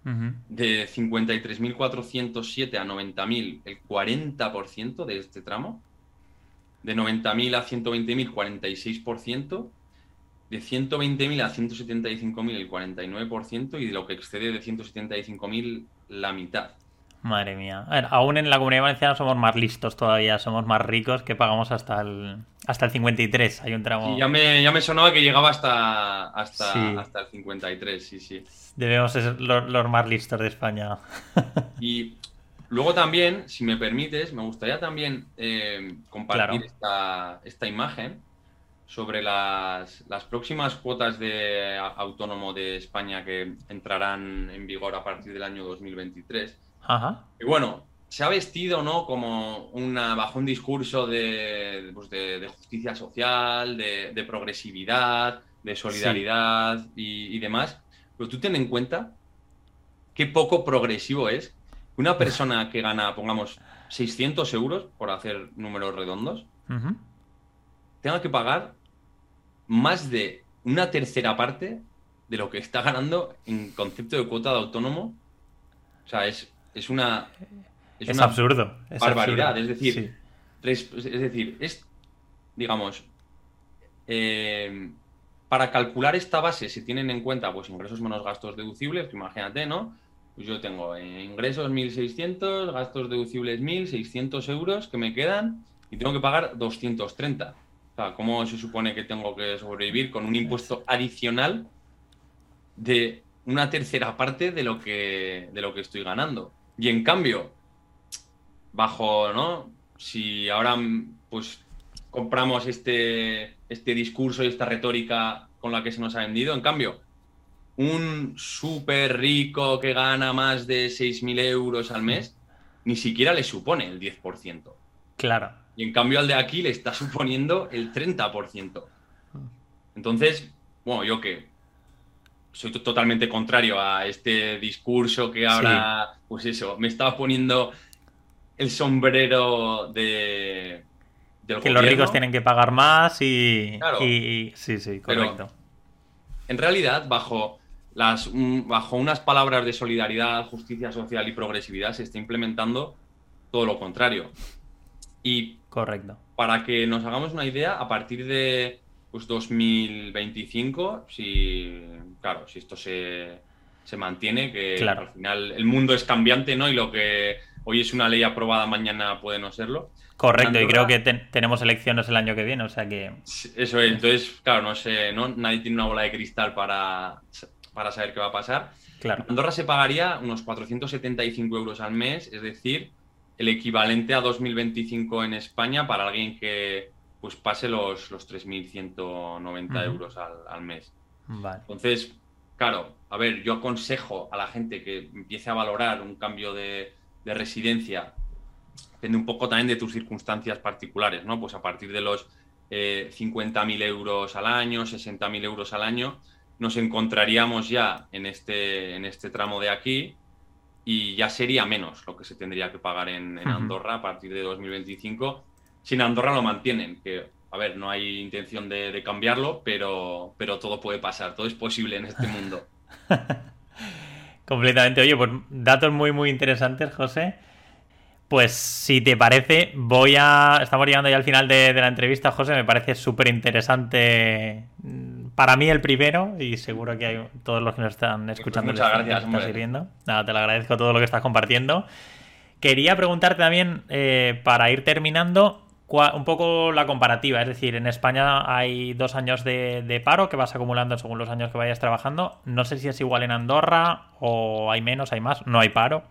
De 53.407 a 90.000, el 40% de este tramo de 90.000 a 120.000, 46%, de 120.000 a 175.000, el 49%, y de lo que excede de 175.000, la mitad. Madre mía. A ver, aún en la comunidad valenciana somos más listos todavía, somos más ricos que pagamos hasta el, hasta el 53. Hay un tramo. ya me, ya me sonaba que llegaba hasta, hasta, hasta el 53, sí, sí. Debemos ser los, los más listos de España. y Luego también, si me permites, me gustaría también eh, compartir esta, imagen sobre las, próximas cuotas de autónomo de España que entrarán en vigor a partir del año 2023. Ajá. Y bueno, se ha vestido ¿no? como una, bajo un discurso de, pues justicia social, de, progresividad, de solidaridad y, y demás. Pero tú ten en cuenta qué poco progresivo es una persona que gana, pongamos, 600 euros, por hacer números redondos, tenga que pagar más de una tercera parte de lo que está ganando en concepto de cuota de autónomo. O sea, es, es una... Es, absurdo. barbaridad. Es decir, es, decir, es, digamos, eh, para calcular esta base se tienen en cuenta pues ingresos menos gastos deducibles, imagínate, ¿no? Pues yo tengo ingresos 1.600, gastos deducibles 1.600 euros que me quedan y tengo que pagar 230. O sea, ¿cómo se supone que tengo que sobrevivir con un impuesto adicional de una tercera parte de lo que, de lo que estoy ganando? Y en cambio, bajo, ¿no? Si ahora pues compramos este, este discurso y esta retórica con la que se nos ha vendido, en cambio, un súper rico que gana más de 6.000 euros al mes, ni siquiera le supone el 10%. Claro. Y en cambio al de aquí le está suponiendo el 30%. Entonces, bueno, yo que soy totalmente contrario a este discurso que ahora, pues eso, me estaba poniendo el sombrero de... que los ricos tienen que pagar más y... y... sí, sí, correcto. en realidad, bajo las, bajo unas palabras de solidaridad, justicia social y progresividad se está implementando todo lo contrario. Y Correcto. para que nos hagamos una idea, a partir de pues, 2025, si, claro, si esto se, se mantiene, que al final el mundo es cambiante, ¿no? Y lo que hoy es una ley aprobada, mañana puede no serlo. Correcto, y creo que tenemos elecciones el año que viene, o sea que... Eso es, entonces, claro, no sé, ¿no? nadie tiene una bola de cristal para para saber qué va a pasar. Claro. Andorra se pagaría unos 475 euros al mes, es decir, el equivalente a 2025 en España para alguien que pues pase los, los 3.190 euros al, mes. Entonces, claro, a ver, yo aconsejo a la gente que empiece a valorar un cambio de, residencia, depende un poco también de tus circunstancias particulares, ¿no? Pues a partir de los eh, 50.000 euros al año, 60.000 euros al año, nos encontraríamos ya en este, en este tramo de aquí y ya sería menos lo que se tendría que pagar en, Andorra a partir de 2025. Si en Andorra lo mantienen, que, a ver, no hay intención de, cambiarlo, pero, pero todo puede pasar, todo es posible en este mundo. Completamente. Oye, pues datos muy, muy interesantes, José. Pues si te parece, voy a... Estamos llegando ya al final de, de la entrevista, José. Me parece súper interesante para mí el primero y seguro que hay todos los que nos están pues escuchando. muchas gracias, Nada, te lo agradezco todo lo que estás compartiendo. Quería preguntarte también, eh, para ir terminando, un poco la comparativa. Es decir, en España hay dos años de, paro que vas acumulando según los años que vayas trabajando. No sé si es igual en Andorra o hay menos, hay más. No hay paro.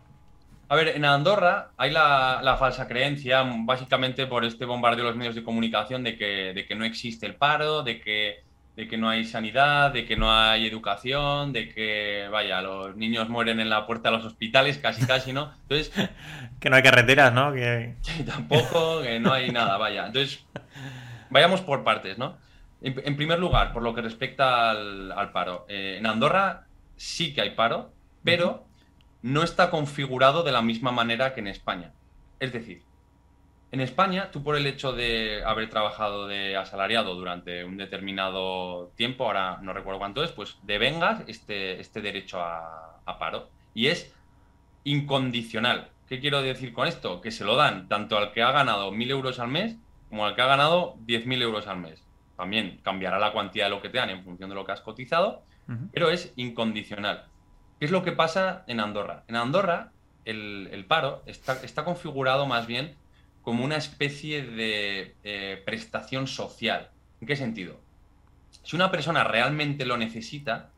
A ver, en Andorra hay la, falsa creencia, básicamente por este bombardeo de los medios de comunicación, de que, de que no existe el paro, de que de que no hay sanidad, de que no hay educación, de que, vaya, los niños mueren en la puerta de los hospitales, casi, casi, ¿no? Entonces... que no hay carreteras, ¿no? Que... tampoco, que no hay nada, vaya. Entonces, vayamos por partes, ¿no? En, primer lugar, por lo que respecta al, paro. Eh, en Andorra sí que hay paro, pero no está configurado de la misma manera que en España. Es decir, en España, tú por el hecho de haber trabajado de asalariado durante un determinado tiempo, ahora no recuerdo cuánto es, pues devengas este, este derecho a, paro. Y es incondicional. ¿Qué quiero decir con esto? Que se lo dan tanto al que ha ganado 1.000 euros al mes como al que ha ganado 10.000 euros al mes. También cambiará la cuantía de lo que te dan en función de lo que has cotizado, pero es incondicional. ¿Qué es lo que pasa en Andorra? En Andorra el, paro está, está configurado más bien como una especie de eh, prestación social. ¿En qué sentido? Si una persona realmente lo necesita,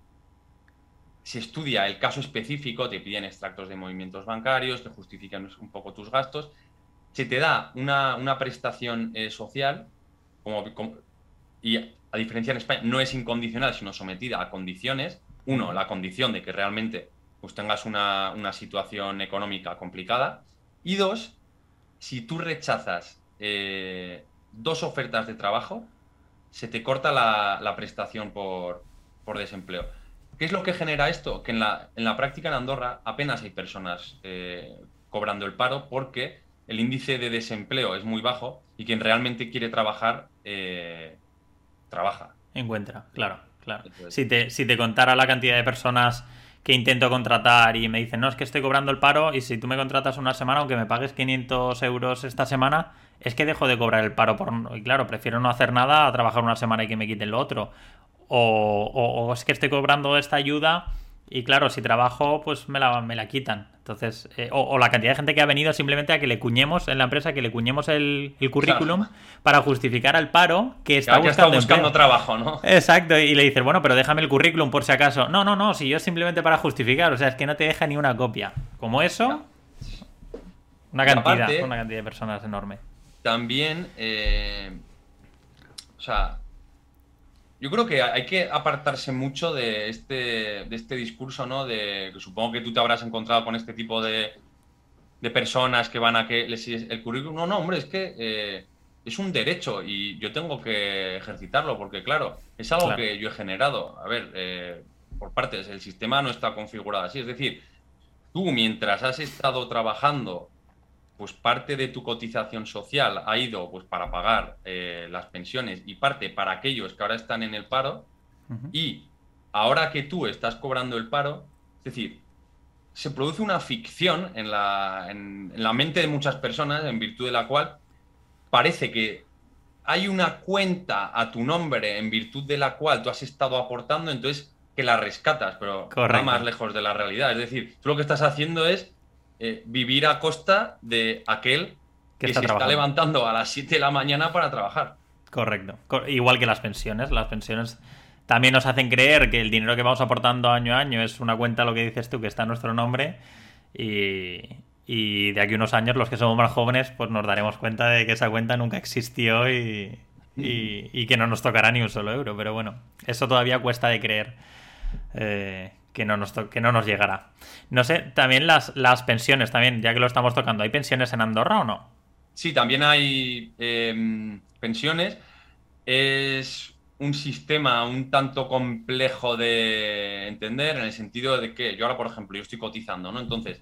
se estudia el caso específico, te piden extractos de movimientos bancarios, te justifican un poco tus gastos, se te da una, prestación eh, social, y a diferencia en España, no es incondicional, sino sometida a condiciones. Uno, la condición de que realmente pues, tengas una, una situación económica complicada. Y dos, si tú rechazas eh, dos ofertas de trabajo, se te corta la, prestación por, desempleo. ¿Qué es lo que genera esto? Que en la, en la práctica en Andorra apenas hay personas eh, cobrando el paro porque el índice de desempleo es muy bajo y quien realmente quiere trabajar, eh, trabaja. Encuentra, claro, claro. Si te, si te contara la cantidad de personas que intento contratar y me dicen, no, es que estoy cobrando el paro y si tú me contratas una semana, aunque me pagues 500 euros esta semana, es que dejo de cobrar el paro. Por... Y claro, prefiero no hacer nada a trabajar una semana y que me quiten lo otro. O, o es que estoy cobrando esta ayuda y claro, si trabajo, pues me la, me la quitan. Entonces, eh, o, la cantidad de gente que ha venido simplemente a que le cuñemos en la empresa, que le cuñemos el, currículum para justificar al paro que está buscando, trabajo, ¿no? Exacto, y le dices, bueno, pero déjame el currículum por si acaso. No, no, no, si yo simplemente para justificar, o sea, es que no te deja ni una copia. Como eso, una cantidad, una cantidad de personas enorme. También, eh, o sea, yo creo que hay que apartarse mucho de este, de este discurso, ¿no? De que supongo que tú te habrás encontrado con este tipo de, de personas que van a que les el currículum. No, no, hombre, es que eh, es un derecho y yo tengo que ejercitarlo porque, claro, es algo que yo he generado. A ver, eh, por partes, el sistema no está configurado así. Es decir, tú mientras has estado trabajando pues parte de tu cotización social ha ido pues para pagar eh, las pensiones y parte para aquellos que ahora están en el paro y ahora que tú estás cobrando el paro, es decir, se produce una ficción en la, en la mente de muchas personas en virtud de la cual parece que hay una cuenta a tu nombre en virtud de la cual tú has estado aportando, entonces que la rescatas, pero no más lejos de la realidad. Es decir, tú lo que estás haciendo es eh, vivir a costa de aquel que, se está levantando a las 7 de la mañana para trabajar. Correcto. Igual que las pensiones. Las pensiones también nos hacen creer que el dinero que vamos aportando año a año es una cuenta, lo que dices tú, que está en nuestro nombre. Y, de aquí a unos años, los que somos más jóvenes, pues nos daremos cuenta de que esa cuenta nunca existió y, y, que no nos tocará ni un solo euro. Pero bueno, eso todavía cuesta de creer. Eh, que no nos, que no nos llegará. No sé, también las, las pensiones, también, ya que lo estamos tocando, ¿hay pensiones en Andorra o no? Sí, también hay em, pensiones. Es un sistema un tanto complejo de entender en el sentido de que yo ahora, por ejemplo, yo estoy cotizando, ¿no? Entonces,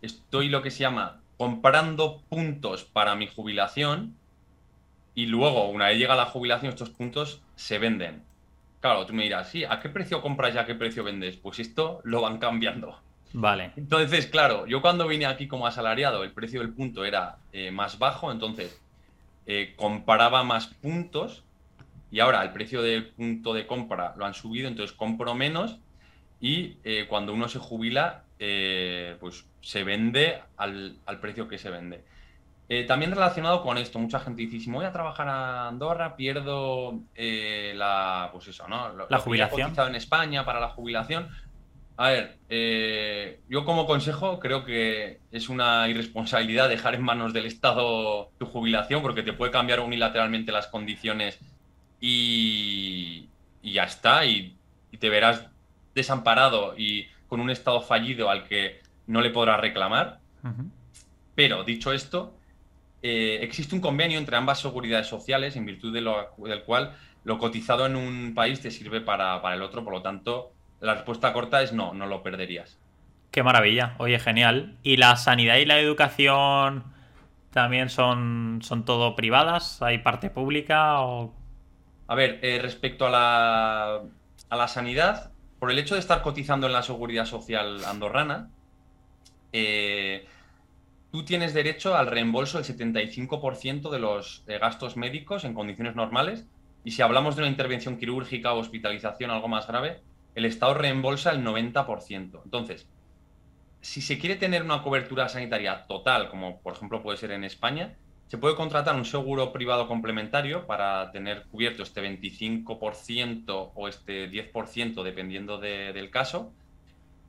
estoy lo que se llama comprando puntos para mi jubilación y luego, una vez llega la jubilación, estos puntos se venden. Claro, tú me dirás, sí, ¿a qué precio compras y a qué precio vendes? Pues esto lo van cambiando. Vale. Entonces, claro, yo cuando vine aquí como asalariado, el precio del punto era eh, más bajo, entonces eh, comparaba más puntos y ahora el precio del punto de compra lo han subido, entonces compro menos y eh, cuando uno se jubila, eh, pues se vende al, precio que se vende. Eh, también relacionado con esto, mucha gente dice, si me voy a trabajar a Andorra, pierdo la, pues eso, ¿no? la jubilación. en España para la jubilación. A ver, yo como consejo creo que es una irresponsabilidad dejar en manos del Estado tu jubilación porque te puede cambiar unilateralmente las condiciones y, ya está, y, te verás desamparado y con un estado fallido al que no le podrás reclamar. Pero, dicho esto, eh, existe un convenio entre ambas seguridades sociales en virtud de lo, del cual lo cotizado en un país te sirve para, para el otro, por lo tanto, la respuesta corta es no, no lo perderías. Qué maravilla, oye, genial. ¿Y la sanidad y la educación también son, son todo privadas? ¿Hay parte pública o a ver, eh, respecto a la, a la, sanidad, por el hecho de estar cotizando en la seguridad social andorrana, eh, tú tienes derecho al reembolso del 75% de los gastos médicos en condiciones normales. Y si hablamos de una intervención quirúrgica o hospitalización, algo más grave, el Estado reembolsa el 90%. Entonces, si se quiere tener una cobertura sanitaria total, como por ejemplo puede ser en España, se puede contratar un seguro privado complementario para tener cubierto este 25% o este 10% dependiendo del caso.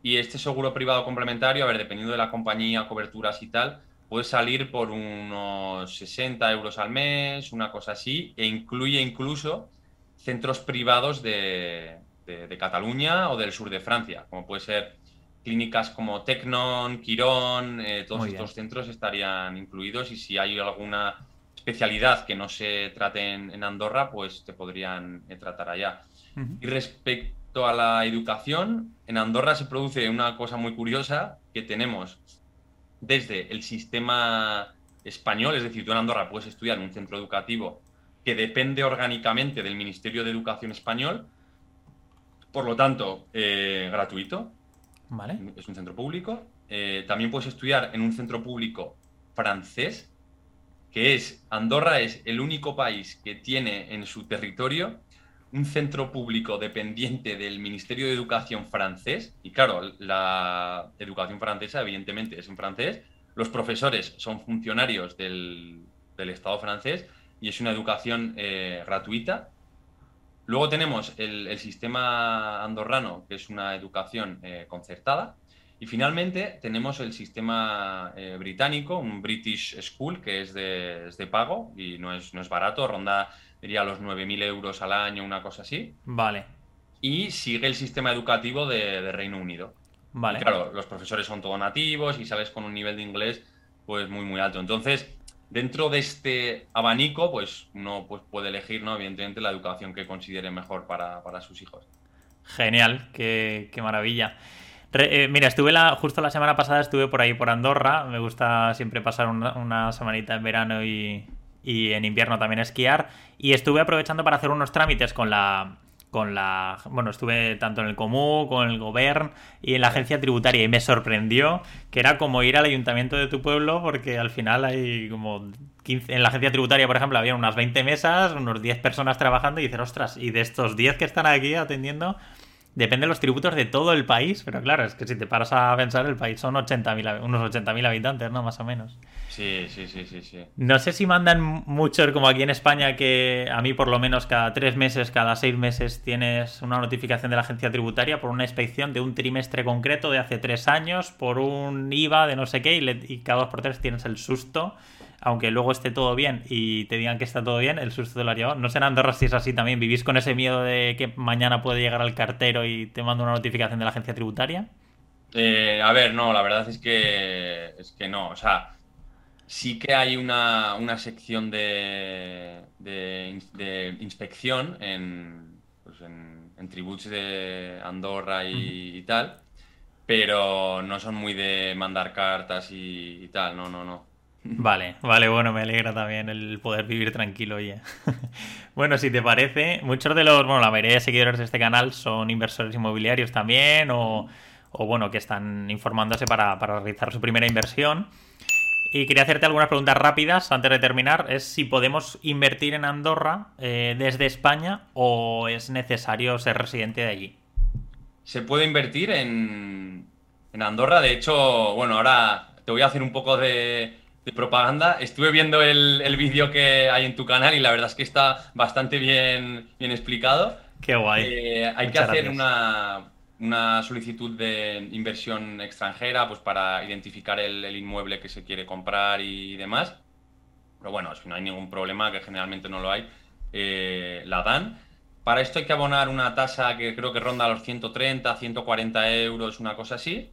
Y este seguro privado complementario, a ver, dependiendo de la compañía, coberturas y tal, puede salir por unos 60 euros al mes, una cosa así, e incluye incluso centros privados de, de Cataluña o del sur de Francia, como puede ser clínicas como Tecnon, Quirón, eh, todos estos centros estarían incluidos y si hay alguna especialidad que no se trate en, Andorra, pues te podrían eh, tratar allá. Y respecto a la educación, en Andorra se produce una cosa muy curiosa que tenemos desde el sistema español, es decir, tú en Andorra puedes estudiar en un centro educativo que depende orgánicamente del Ministerio de Educación español, por lo tanto, eh, gratuito, es un centro público. Eh, también puedes estudiar en un centro público francés, que es Andorra es el único país que tiene en su territorio un centro público dependiente del Ministerio de Educación francés. Y claro, la educación francesa evidentemente es en francés. Los profesores son funcionarios del, Estado francés y es una educación eh, gratuita Luego tenemos el, sistema andorrano, que es una educación eh, concertada. Y finalmente tenemos el sistema eh, británico, un British School, que es de, pago y no es, no es barato, ronda, diría, los 9.000 euros al año, una cosa así. Vale. Y sigue el sistema educativo de, Reino Unido. Vale. claro, los profesores son todos nativos y sales con un nivel de inglés pues muy, muy alto. Entonces, dentro de este abanico, pues uno pues, puede elegir, ¿no? Evidentemente, la educación que considere mejor para, sus hijos. Genial, qué, maravilla. Eh, mira, estuve la, justo la semana pasada, estuve por ahí por Andorra. Me gusta siempre pasar una, una semanita en verano y, y en invierno también esquiar. Y estuve aprovechando para hacer unos trámites con la, con la. Bueno, estuve tanto en el Comú, con el Gobern y en la agencia tributaria y me sorprendió que era como ir al ayuntamiento de tu pueblo porque al final hay como 15. En la agencia tributaria, por ejemplo, había unas 20 mesas, unos 10 personas trabajando y dices, ostras, y de estos 10 que están aquí atendiendo, depende de los tributos de todo el país, pero claro, es que si te paras a pensar, el país son 80 unos 80.000 habitantes, ¿no? Más o menos. Sí, sí, sí, sí, sí. No sé si mandan mucho como aquí en España, que a mí por lo menos cada tres meses, cada seis meses tienes una notificación de la agencia tributaria por una inspección de un trimestre concreto de hace tres años, por un IVA de no sé qué, y, cada dos por tres tienes el susto, aunque luego esté todo bien y te digan que está todo bien, el susto te lo ha llevado. No sé en Andorra si es así también, ¿vivís con ese miedo de que mañana puede llegar al cartero y te manda una notificación de la agencia tributaria? Eh, a ver, no, la verdad es que, es que no, o sea sí que hay una, sección de, de, inspección en, pues en, tributs de Andorra y, tal, pero no son muy de mandar cartas y, tal, no, no, no. Vale, vale, bueno, me alegra también el poder vivir tranquilo, oye. bueno, si te parece, muchos de los, bueno, la mayoría de seguidores de este canal son inversores inmobiliarios también o, o bueno, que están informándose para, para realizar su primera inversión. Y quería hacerte algunas preguntas rápidas antes de terminar. Es si podemos invertir en Andorra eh, desde España o es necesario ser residente de allí. Se puede invertir en, en Andorra. De hecho, bueno, ahora te voy a hacer un poco de, propaganda. Estuve viendo el, vídeo que hay en tu canal y la verdad es que está bastante bien, bien explicado. Qué guay. Eh, hay que hacer una, una, solicitud de inversión extranjera pues para identificar el, inmueble que se quiere comprar y demás. Pero bueno, si no hay ningún problema, que generalmente no lo hay, eh, la dan. Para esto hay que abonar una tasa que creo que ronda los 130, 140 euros, una cosa así.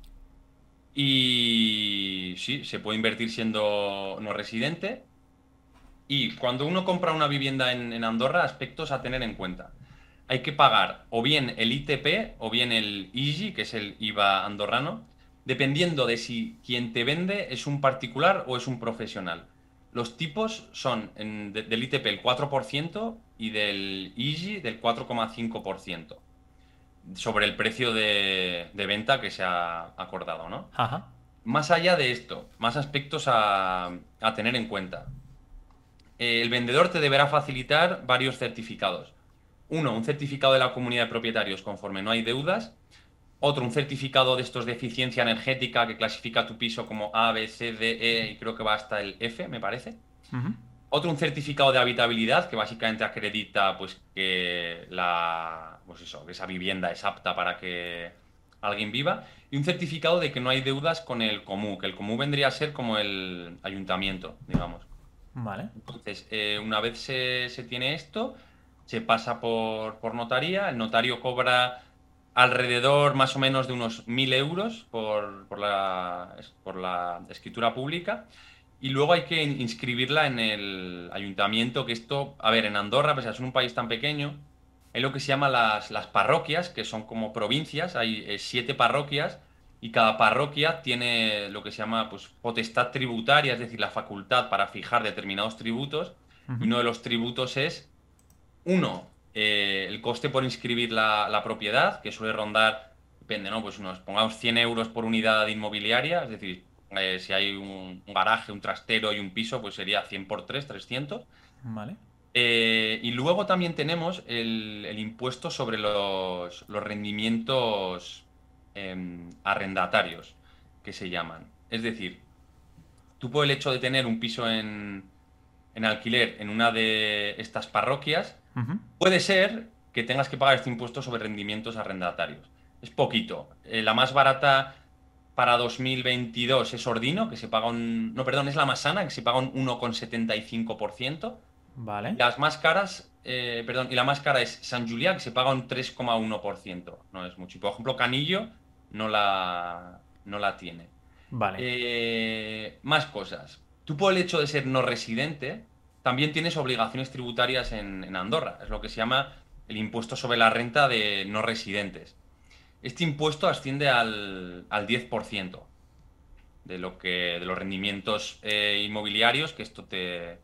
Y sí, se puede invertir siendo no residente. Y cuando uno compra una vivienda en, Andorra, aspectos a tener en cuenta. Hay que pagar o bien el ITP o bien el IGI, que es el IVA andorrano, dependiendo de si quien te vende es un particular o es un profesional. Los tipos son del ITP el 4% y del IGI del 4,5% sobre el precio de, venta que se ha acordado, ¿no? Ajá. Más allá de esto, más aspectos a, tener en cuenta. El vendedor te deberá facilitar varios certificados. Uno, un certificado de la comunidad de propietarios conforme no hay deudas. Otro, un certificado de estos de eficiencia energética que clasifica tu piso como A, B, C, D, E y creo que va hasta el F, me parece. Otro, un certificado de habitabilidad que básicamente acredita pues, que, la, pues eso, que esa vivienda es apta para que alguien viva. Y un certificado de que no hay deudas con el comú, que el comú vendría a ser como el ayuntamiento, digamos. Vale. Entonces, eh, una vez se, tiene esto, se pasa por, por notaría, el notario cobra alrededor más o menos de unos 1.000 euros por, por, la, por la escritura pública y luego hay que inscribirla en el ayuntamiento, que esto, a ver, en Andorra, pues es un país tan pequeño, hay lo que se llama las, las parroquias, que son como provincias, hay eh, siete parroquias, y cada parroquia tiene lo que se llama pues, potestad tributaria, es decir, la facultad para fijar determinados tributos. Uno de los tributos es, uno, eh, el coste por inscribir la, la, propiedad, que suele rondar, depende, ¿no? Pues unos, pongamos 100 euros por unidad inmobiliaria, es decir, eh, si hay un, garaje, un trastero y un piso, pues sería 100 por 3, 300. Vale. Eh, y luego también tenemos el, impuesto sobre los, rendimientos em, arrendatarios, que se llaman. Es decir, tú por el hecho de tener un piso en, alquiler en una de estas parroquias, puede ser que tengas que pagar este impuesto sobre rendimientos arrendatarios. Es poquito. Eh, la más barata para 2022 es Ordino, que se paga un... No, perdón, es la más sana, que se paga un 1,75%. Vale. Las más caras, eh, perdón, y la más cara es San Julià, que se paga un 3,1%. No es mucho. Y por ejemplo, Canillo no la, no la tiene. Vale. Eh, más cosas. Tú por el hecho de ser no residente, también tienes obligaciones tributarias en, en Andorra. Es lo que se llama el impuesto sobre la renta de no residentes este impuesto asciende al, al 10% de, lo que, de los rendimientos eh, inmobiliarios que esto te,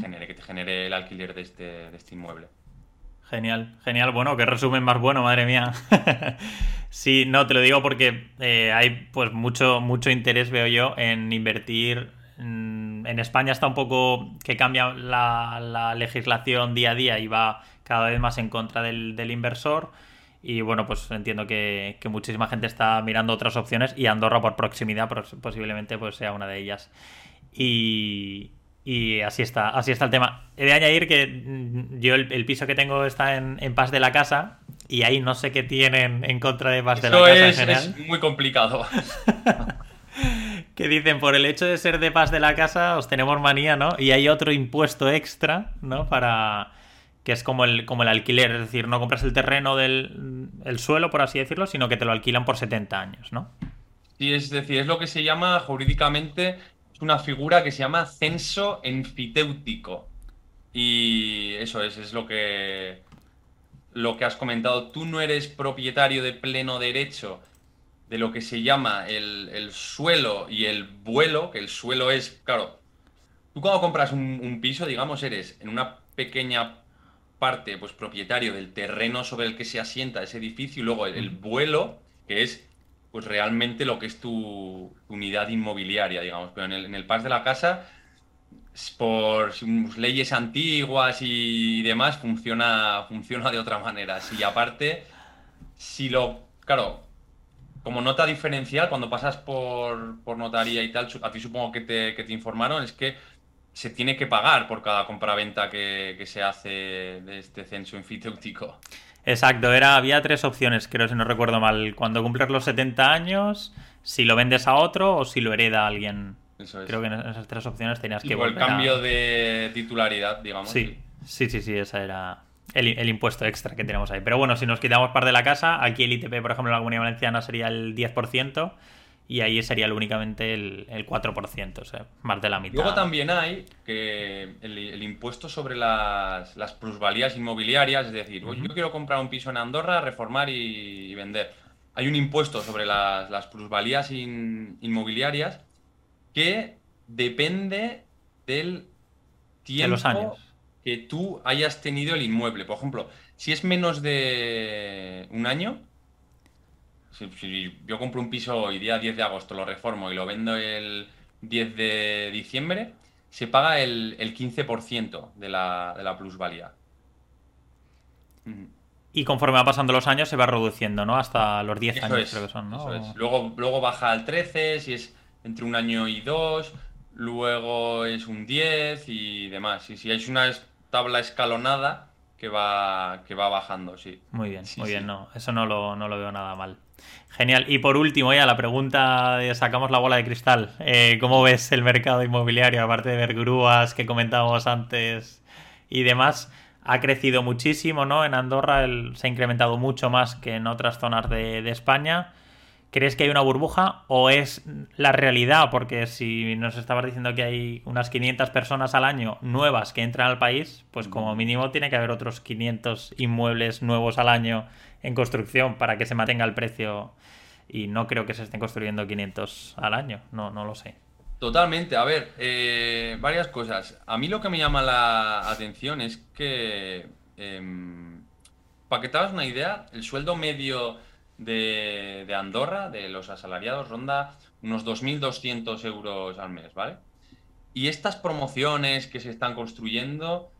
genere, que te genere el alquiler de este, de este inmueble. Genial, genial. Bueno, qué resumen más bueno, madre mía. sí, no, te lo digo porque eh, hay pues mucho, mucho interés, veo yo, en invertir. En, España está un poco que cambia la, legislación día a día y va cada vez más en contra del, del inversor. Y bueno, pues entiendo que, muchísima gente está mirando otras opciones y Andorra por proximidad posiblemente pues sea una de ellas. Y, así está, así está el tema. He de añadir que mm, yo el, piso que tengo está en, Paz de la Casa y ahí no sé qué tienen en contra de Paz de la Casa. Es, es muy complicado. que dicen, por el hecho de ser de Paz de la Casa os tenemos manía, ¿no? Y hay otro impuesto extra, ¿no? Para que es como el, como el alquiler, es decir, no compras el terreno del el suelo, por así decirlo, sino que te lo alquilan por 70 años, ¿no? Sí, es decir, es lo que se llama jurídicamente, una figura que se llama censo enfiteutíco. Y eso es, es lo que, lo que has comentado. Tú no eres propietario de pleno derecho de lo que se llama el, el suelo y el vuelo, que el suelo es, claro, tú cuando compras un, un piso, digamos, eres en una pequeña parte, pues propietario del terreno sobre el que se asienta ese edificio y luego el, vuelo, que es pues realmente lo que es tu, unidad inmobiliaria, digamos. Pero en el, en el de la casa, por leyes antiguas y demás, funciona, funciona de otra manera. Si aparte, si lo. Claro, como nota diferencial, cuando pasas por, por notaría y tal, a ti supongo que te, que te informaron, es que se tiene que pagar por cada compraventa que, que se hace de este censo enfiteutítico. Exacto, era, había tres opciones, creo, si no recuerdo mal. Cuando cumples los 70 años, si lo vendes a otro o si lo hereda alguien. Creo que en esas tres opciones tenías que volver. el cambio de titularidad, digamos. Sí, sí, sí, sí, esa era el, impuesto extra que tenemos ahí. Pero bueno, si nos quitamos par de la casa, aquí el ITP, por ejemplo, en la Comunidad Valenciana sería el 10% y ahí sería únicamente el, el 4%, o sea, más de la mitad. Luego también hay que el, impuesto sobre las, las, plusvalías inmobiliarias, es decir, yo quiero comprar un piso en Andorra, reformar y, vender. Hay un impuesto sobre las, las plusvalías inmobiliarias que depende del tiempo que tú hayas tenido el inmueble. Por ejemplo, si es menos de un año, si, yo compro un piso hoy, día 10 de agosto, lo reformo y lo vendo el 10 de diciembre, se paga el, 15% de la, de la plusvalía. Y conforme va pasando los años se va reduciendo, ¿no? Hasta los 10 años creo que son, ¿no? Luego, luego baja al 13, si es entre un año y dos, luego es un 10 y demás. Y si hay una tabla escalonada que va, que va bajando, sí. Muy bien, muy bien, no, eso no lo, no lo veo nada mal. Genial. Y por último, ya la pregunta de sacamos la bola de cristal. Eh, ¿Cómo ves el mercado inmobiliario, aparte de ver grúas que comentábamos antes y demás? Ha crecido muchísimo, ¿no? En Andorra se ha incrementado mucho más que en otras zonas de, España. ¿Crees que hay una burbuja o es la realidad? Porque si nos estabas diciendo que hay unas 500 personas al año nuevas que entran al país, pues como mínimo tiene que haber otros 500 inmuebles nuevos al año en construcción para que se mantenga el precio y no creo que se estén construyendo 500 al año, no, no lo sé. Totalmente, a ver, eh, varias cosas. A mí lo que me llama la atención es que, em, para que te hagas una idea, el sueldo medio de, Andorra, de los asalariados, ronda unos 2.200 euros al mes, ¿vale? Y estas promociones que se están construyendo,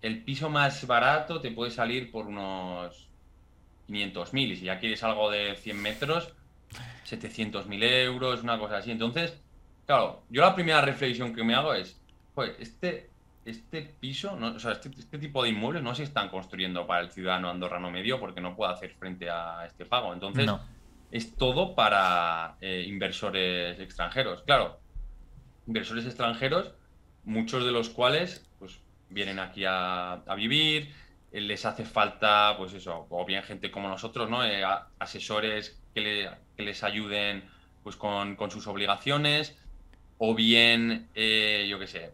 el piso más barato te puede salir por unos 500.000 y si ya quieres algo de 100 metros, 700.000 euros, una cosa así. Entonces, claro, yo la primera reflexión que me hago es, pues, este, este piso, o sea, este, este, tipo de inmuebles no se están construyendo para el ciudadano andorrano medio porque no puede hacer frente a este pago. Entonces, es todo para eh, inversores extranjeros. Claro, inversores extranjeros, muchos de los cuales, pues, vienen aquí a, a vivir, eh, les hace falta, pues eso, o bien gente como nosotros, ¿no? Eh, asesores que, les ayuden pues con, sus obligaciones, o bien, eh, yo qué sé,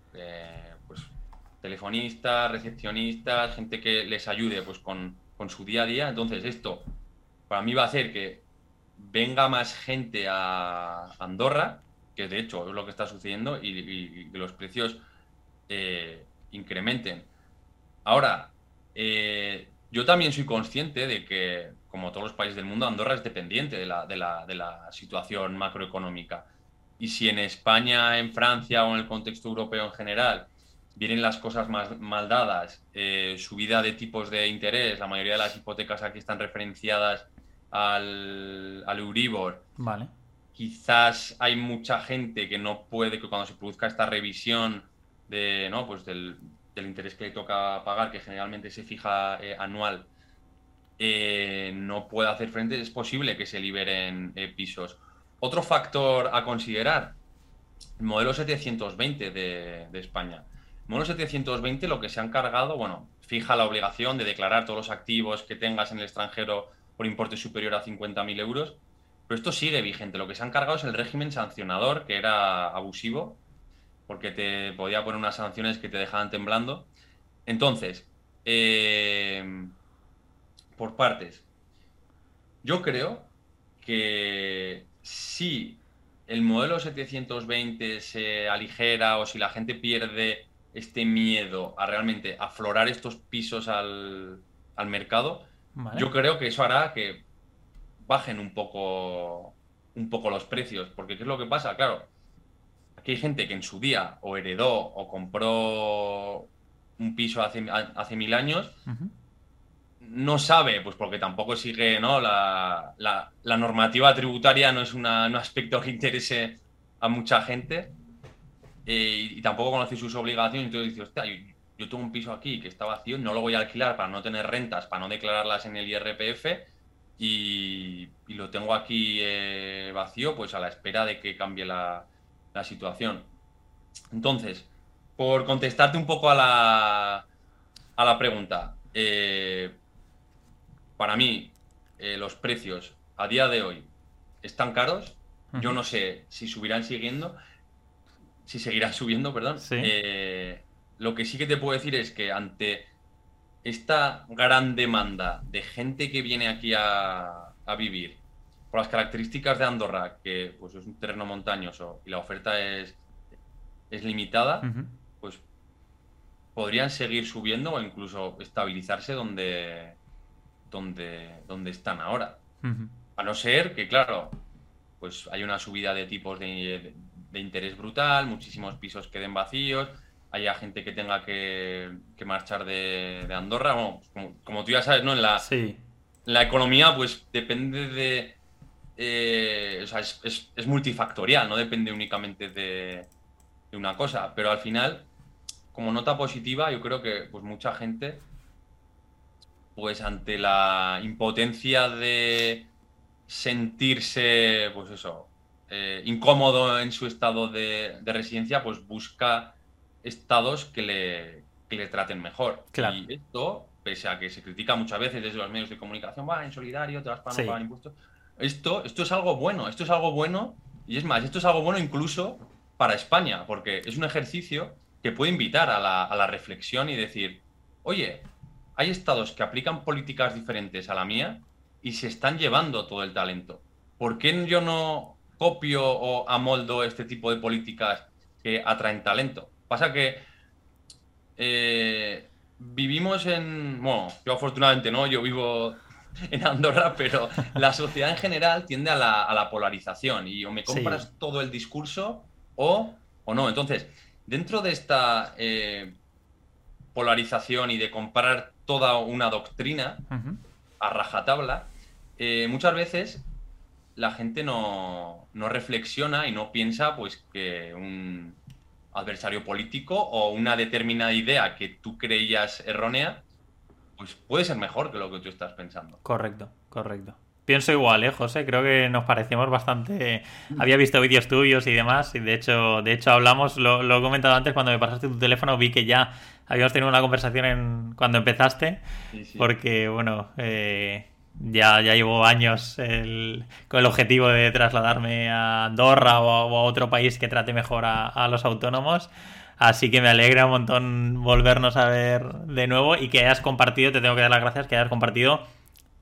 telefonistas, recepcionistas, gente que les ayude pues con, su día a día. Entonces esto para mí va a hacer que venga más gente a Andorra, que de hecho es lo que está sucediendo, y, que los precios incrementen. Ahora, eh, yo también soy consciente de que, como todos los países del mundo, Andorra es dependiente de la, de la, situación macroeconómica. Y si en España, en Francia o en el contexto europeo en general vienen las cosas más mal dadas, eh, subida de tipos de interés, la mayoría de las hipotecas aquí están referenciadas al, al Euribor. Vale. Quizás hay mucha gente que no puede, que cuando se produzca esta revisión de, ¿no? pues del, del interés que le toca pagar, que generalmente se fija eh, anual, eh, no puede hacer frente, es posible que se liberen pisos. Otro factor a considerar, el modelo 720 de, España. Modelo 720 lo que se han cargado, bueno, fija la obligación de declarar todos los activos que tengas en el extranjero por importe superior a 50.000 euros, pero esto sigue vigente. Lo que se han cargado es el régimen sancionador, que era abusivo, porque te podía poner unas sanciones que te dejaban temblando. Entonces, eh, por partes, yo creo que si el modelo 720 se aligera o si la gente pierde este miedo a realmente aflorar estos pisos al, mercado, yo creo que eso hará que bajen un poco un poco los precios, porque ¿qué es lo que pasa? Claro, aquí hay gente que en su día o heredó o compró un piso hace, hace mil años, no sabe, pues porque tampoco sigue, ¿no? La, normativa tributaria no es un aspecto que interese a mucha gente eh, y, tampoco conoce sus obligaciones, entonces dice, hostia, yo, tengo un piso aquí que está vacío, no lo voy a alquilar para no tener rentas, para no declararlas en el IRPF y, lo tengo aquí eh, vacío, pues a la espera de que cambie la, situación. Entonces, por contestarte un poco a la, a la pregunta, eh, para mí los precios a día de hoy están caros. Yo no sé si subirán siguiendo, si seguirán subiendo, perdón. Eh, lo que sí que te puedo decir es que ante esta gran demanda de gente que viene aquí a, vivir, por las características de Andorra, que pues, es un terreno montañoso y la oferta es, es limitada, pues podrían seguir subiendo o incluso estabilizarse donde, donde, donde están ahora. A no ser que, claro, pues hay una subida de tipos de, de interés brutal, muchísimos pisos queden vacíos, haya gente que tenga que, marchar de, Andorra. como, tú ya sabes, ¿no? En la, la economía, pues depende de. Eh, o sea, es, multifactorial, no depende únicamente de, una cosa. Pero al final, como nota positiva, yo creo que pues mucha gente, pues ante la impotencia de sentirse, pues eso, eh, incómodo en su estado de, residencia, pues busca estados que le, le traten mejor. Y esto, pese a que se critica muchas veces desde los medios de comunicación, va en solidario, te vas para no pagar impuestos. Esto, esto es algo bueno, esto es algo bueno, y es más, esto es algo bueno incluso para España, porque es un ejercicio que puede invitar a la, a la reflexión y decir, oye, hay estados que aplican políticas diferentes a la mía y se están llevando todo el talento. ¿Por qué yo no copio o amoldo este tipo de políticas que atraen talento. Pasa que eh, vivimos en. Bueno, yo afortunadamente no, yo vivo en Andorra, pero la sociedad en general tiende a la, polarización y o me compras todo el discurso o, o, no. Entonces, dentro de esta eh, polarización y de comprar toda una doctrina a rajatabla, eh, muchas veces la gente no, reflexiona y no piensa pues que un adversario político o una determinada idea que tú creías errónea, pues puede ser mejor que lo que tú estás pensando. Correcto, correcto. Pienso igual, ¿eh, José? Creo que nos parecemos bastante... Había visto vídeos tuyos y demás, y de hecho, de hecho hablamos, lo, he comentado antes, cuando me pasaste tu teléfono vi que ya habíamos tenido una conversación en... cuando empezaste, porque, bueno, eh, ya, ya llevo años con el objetivo de trasladarme a Andorra o a, otro país que trate mejor a, los autónomos. Así que me alegra un montón volvernos a ver de nuevo y que hayas compartido, te tengo que dar las gracias, que hayas compartido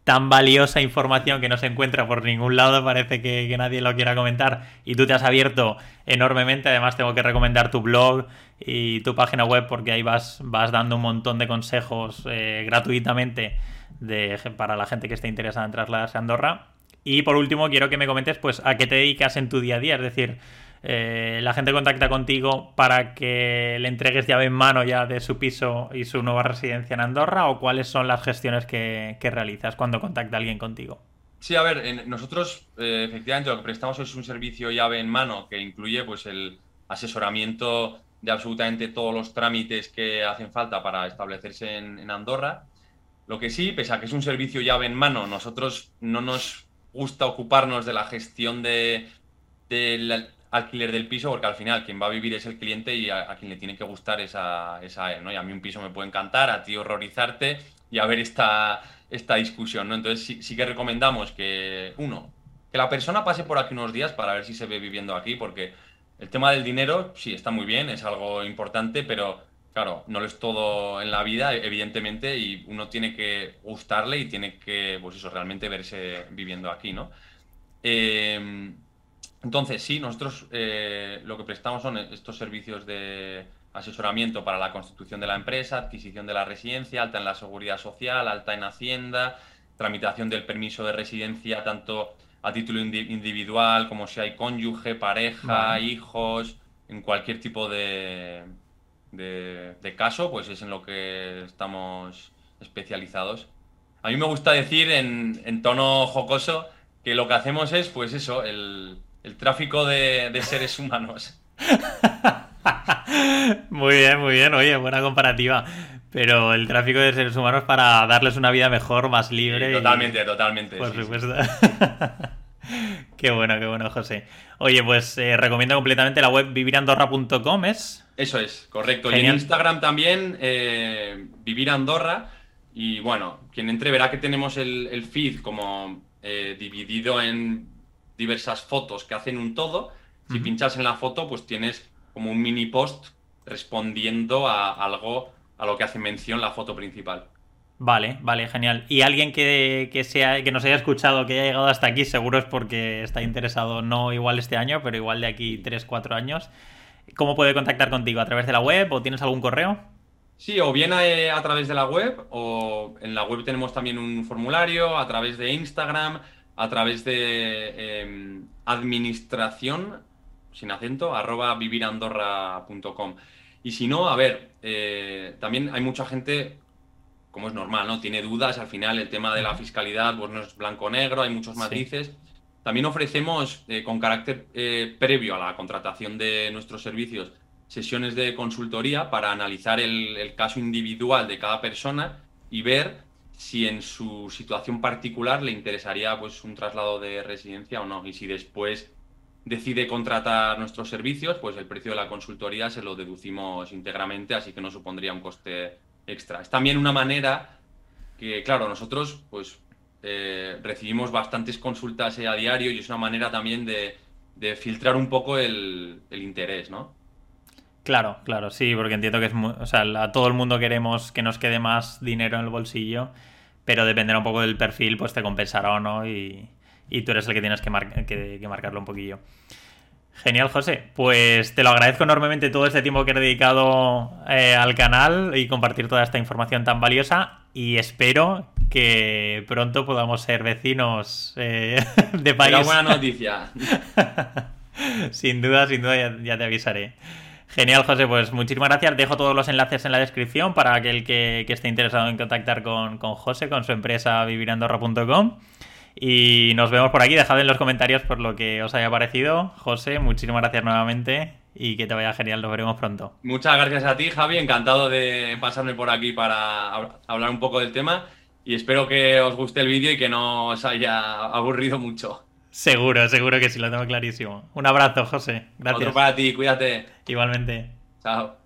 tan valiosa información que no se encuentra por ningún lado, parece que, nadie lo quiera comentar y tú te has abierto enormemente, además tengo que recomendar tu blog y tu página web porque ahí vas, vas dando un montón de consejos eh, gratuitamente de, para la gente que esté interesada en trasladarse a Andorra. Y por último, quiero que me comentes pues a qué te dedicas en tu día a día, es decir, eh, la gente contacta contigo para que le entregues llave en mano ya de su piso y su nueva residencia en Andorra o cuáles son las gestiones que, realizas cuando contacta alguien contigo. Sí, a ver, nosotros eh, efectivamente lo que prestamos es un servicio llave en mano que incluye pues el asesoramiento de absolutamente todos los trámites que hacen falta para establecerse en Andorra lo que sí, pese a que es un servicio llave en mano, nosotros no nos gusta ocuparnos de la gestión del alquiler del piso, porque al final quien va a vivir es el cliente y a, quien le tiene que gustar es a, él, ¿no? Y a mí un piso me puede encantar, a ti horrorizarte y a ver esta, esta discusión, ¿no? Entonces sí que recomendamos que, uno, que la persona pase por aquí unos días para ver si se ve viviendo aquí, porque el tema del dinero sí está muy bien, es algo importante, pero Claro, no lo es todo en la vida, evidentemente, y uno tiene que gustarle y tiene que, pues eso, realmente verse viviendo aquí, ¿no? Eh, entonces, sí, nosotros eh, lo que prestamos son estos servicios de asesoramiento para la constitución de la empresa, adquisición de la residencia, alta en la seguridad social, alta en Hacienda, tramitación del permiso de residencia tanto a título individual, como si hay cónyuge, pareja, hijos, en cualquier tipo de, de, caso, pues es en lo que estamos especializados. A mí me gusta decir en, tono jocoso que lo que hacemos es, pues eso, el, tráfico de, de seres humanos. muy bien, muy bien, oye, buena comparativa. Pero el tráfico de seres humanos para darles una vida mejor, más libre. totalmente, totalmente. Por supuesto. qué bueno, qué bueno, José. Oye, pues eh, recomiendo completamente la web vivirandorra.com, ¿es? Eso es, correcto. Y en Instagram también, eh, Vivir Andorra. Y bueno, quien entre verá que tenemos el, feed como eh, dividido en diversas fotos que hacen un todo. Si pinchas en la foto, pues tienes como un mini post respondiendo a algo a lo que hace mención la foto principal. Vale, vale, genial. Y alguien que, sea, que nos haya escuchado, que haya llegado hasta aquí, seguro es porque está interesado, no igual este año, pero igual de aquí 3, 4 años. ¿Cómo puede contactar contigo? ¿A través de la web o tienes algún correo? Sí, o bien a, través de la web, o en la web tenemos también un formulario, a través de Instagram, a través de em, administración, sin acento, arroba vivirandorra.com. Y si no, a ver, eh, también hay mucha gente, como es normal, ¿no? Tiene dudas, al final el tema de la fiscalidad pues no es blanco-negro, hay muchos matices. También ofrecemos, eh, con carácter eh, previo a la contratación de nuestros servicios, sesiones de consultoría para analizar el, caso individual de cada persona y ver si en su situación particular le interesaría pues un traslado de residencia o no. Y si después decide contratar nuestros servicios, pues el precio de la consultoría se lo deducimos íntegramente, así que no supondría un coste extra. Es también una manera que, claro, nosotros pues eh, recibimos bastantes consultas a diario y es una manera también de, filtrar un poco el, interés, ¿no? Claro, claro, sí, porque entiendo que es o sea, a todo el mundo queremos que nos quede más dinero en el bolsillo, pero dependerá un poco del perfil, pues te compensará o no y, y tú eres el que tienes que, que, marcarlo un poquillo. Genial, José. Pues te lo agradezco enormemente todo este tiempo que he dedicado eh, al canal y compartir toda esta información tan valiosa. Y espero que pronto podamos ser vecinos eh, de país. Una buena noticia. sin duda, sin duda, ya, te avisaré. Genial, José. Pues muchísimas gracias. Dejo todos los enlaces en la descripción para aquel que, que esté interesado en contactar con, con José, con su empresa vivirandorra.com. Y nos vemos por aquí. Dejad en los comentarios por lo que os haya parecido. José, muchísimas gracias nuevamente y que te vaya genial. Nos veremos pronto. Muchas gracias a ti, Javi. Encantado de pasarme por aquí para hablar un poco del tema. Y espero que os guste el vídeo y que no os haya aburrido mucho. Seguro, seguro que sí, lo tengo clarísimo. Un abrazo, José. Gracias. Otro para ti, cuídate. Igualmente. Chao.